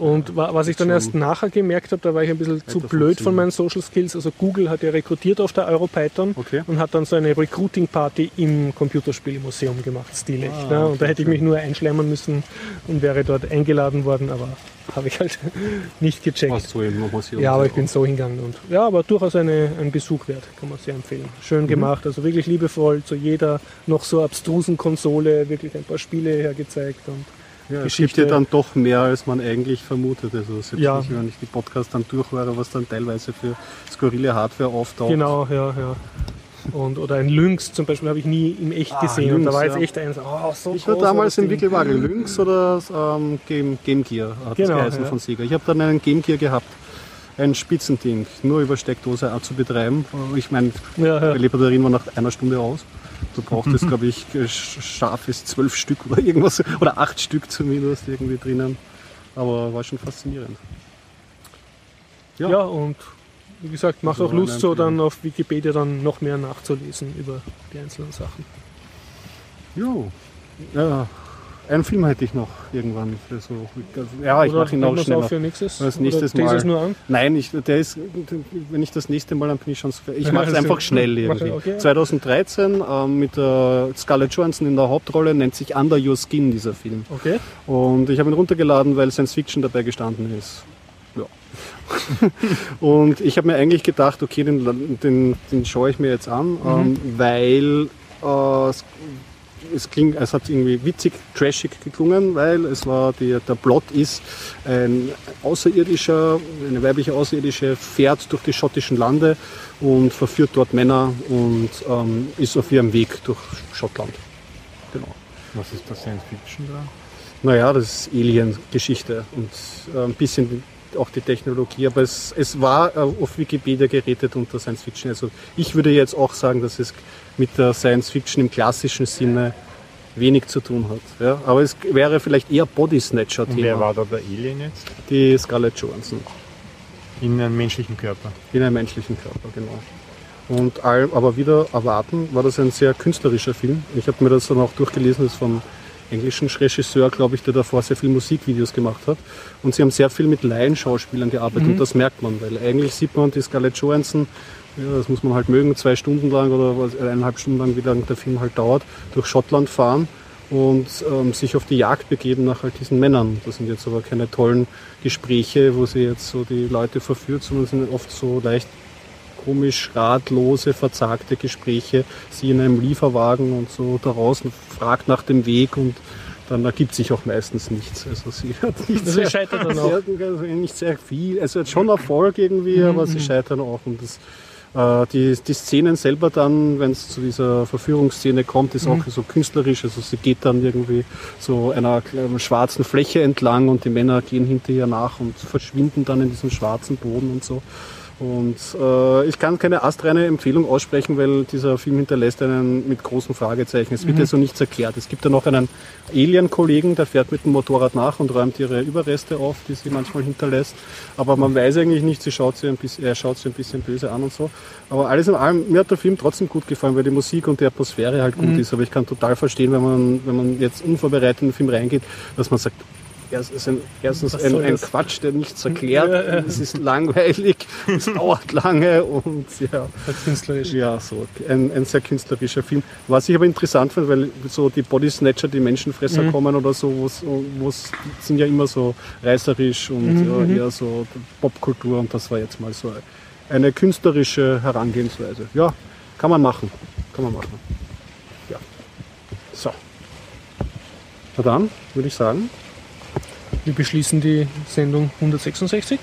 Und wa- was ich dann erst nachher gemerkt habe, da war ich ein bisschen zu blöd von meinen Social Skills. Also Google hat ja rekrutiert auf der Europython Okay. und hat dann so eine Recruiting-Party im Computerspielmuseum gemacht, stilecht. Ah, ne? okay, Und da hätte ich mich nur einschleimen müssen und wäre dort eingeladen worden, aber habe ich halt nicht gecheckt. Was so im Museum. Ja, aber ich bin so hingegangen und ja, aber durchaus eine, ein Besuch wert, kann man sehr empfehlen. Mhm. Schön gemacht, also wirklich liebevoll zu jeder noch so abstrusen Konsole, wirklich ein paar Spiele hergezeigt und Ja, es gibt Geschichte. ja dann doch mehr, als man eigentlich vermutet. Also selbst Ja. ich, wenn ich die Podcasts dann durchhöre, was dann teilweise für skurrile Hardware auftaucht. Genau, ja, ja. Und, oder ein Lynx zum Beispiel habe ich nie im echt Ah, gesehen. und da Lynx, war jetzt ja. echt eins, oh, so Ich war damals Ding. Wickelwaage Lynx oder ähm, Game, Game Gear hat Genau, das geheißen ja. von Sega. Ich habe dann einen Game Gear gehabt. Ein Spitzending, nur über Steckdose zu betreiben. Ich meine, Ja, die ja. Batterien waren nach einer Stunde aus. Du brauchtest, glaube ich, sch- scharfes zwölf Stück oder irgendwas, oder acht Stück zumindest irgendwie drinnen. Aber war schon faszinierend. Ja. ja, und wie gesagt, macht Also auch Lust, so dann auf Wikipedia dann noch mehr nachzulesen über die einzelnen Sachen. Jo. Ja, einen Film hätte ich noch irgendwann für so. Ja, ich mache ihn auch schneller. auf für nächstes? Als nächstes Mal. es nur an? Nein, ich, der ist, wenn ich das nächste Mal, dann bin ich schon. so- Ich mache es also, einfach schnell irgendwie. okay. 2013 ähm, mit der Scarlett Johansson in der Hauptrolle nennt sich Under Your Skin dieser Film. Okay. Und ich habe ihn runtergeladen, weil Science Fiction dabei gestanden ist. Ja. und ich habe mir eigentlich gedacht, okay, den, den, den schaue ich mir jetzt an, ähm, weil äh, es, klingt, es hat irgendwie witzig, trashig geklungen, weil es war die, der Plot ist ein außerirdischer, eine weibliche Außerirdische fährt durch die schottischen Lande und verführt dort Männer und ähm, ist auf ihrem Weg durch Schottland. Genau. Was ist das Science Fiction da? Naja, das ist Alien-Geschichte und äh, ein bisschen auch die Technologie, aber es, es war äh, auf Wikipedia gerätet unter Science Fiction. Also ich würde jetzt auch sagen, dass es mit der Science Fiction im klassischen Sinne wenig zu tun hat. Ja? Aber es wäre vielleicht eher Body Und Snatcher-Thema. wer war da der Alien jetzt? Die Scarlett Johansson In einem menschlichen Körper. in einem menschlichen Körper, genau. Und all, aber wieder erwarten, war das ein sehr künstlerischer Film. Ich habe mir das dann auch durchgelesen, das ist von englischen Regisseur, glaube ich, der davor sehr viele Musikvideos gemacht hat. Und sie haben sehr viel mit Laienschauspielern gearbeitet Mhm. und das merkt man, weil eigentlich sieht man die Scarlett Johansson, ja, das muss man halt mögen, zwei Stunden lang oder was, eineinhalb Stunden lang, wie lange der Film halt dauert, durch Schottland fahren und ähm, sich auf die Jagd begeben nach halt diesen Männern. Das sind jetzt aber keine tollen Gespräche, wo sie jetzt so die Leute verführt, sondern sind oft so leicht komisch ratlose, verzagte Gespräche, sie in einem Lieferwagen und so da draußen fragt nach dem Weg und dann ergibt sich auch meistens nichts. Also sie hat nicht, Also sie scheitert dann auch. hat also nicht sehr viel, also hat schon Erfolg irgendwie, aber sie scheitern auch und das äh, die, die Szenen selber dann, wenn es zu dieser Verführungsszene kommt, ist auch so künstlerisch. Also sie geht dann irgendwie so einer schwarzen Fläche entlang und die Männer gehen hinter ihr nach und verschwinden dann in diesem schwarzen Boden und so. Und äh, ich kann keine astreine Empfehlung aussprechen, weil dieser Film hinterlässt einen mit großen Fragezeichen. Es wird ja so nichts erklärt. Es gibt ja noch einen Alien-Kollegen, der fährt mit dem Motorrad nach und räumt ihre Überreste auf, die sie manchmal hinterlässt. Aber man weiß eigentlich nicht, sie schaut sie ein bisschen, er schaut sie ein bisschen böse an und so. Aber alles in allem, mir hat der Film trotzdem gut gefallen, weil die Musik und die Atmosphäre halt gut ist. Aber ich kann total verstehen, wenn man, wenn man jetzt unvorbereitet in den Film reingeht, dass man sagt, Erst ist ein, erstens ein, ein? Quatsch, der nichts erklärt. Es ist langweilig, es dauert lange und ja, Künstlerisch. ja, so ein, ein sehr künstlerischer Film. Was ich aber interessant fand, weil so die Body Snatcher, die Menschenfresser kommen oder so, wo's, sind ja immer so reißerisch und ja, eher so Popkultur und das war jetzt mal so eine künstlerische Herangehensweise. Ja, kann man machen. Kann man machen. Ja. So. Na dann, würde ich sagen. Wir beschließen die Sendung 166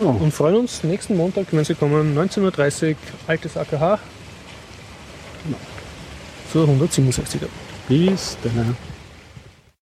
Oh. und freuen uns nächsten Montag, wenn Sie kommen, 19.30 Uhr, altes AKH zur 167er. Bis dann.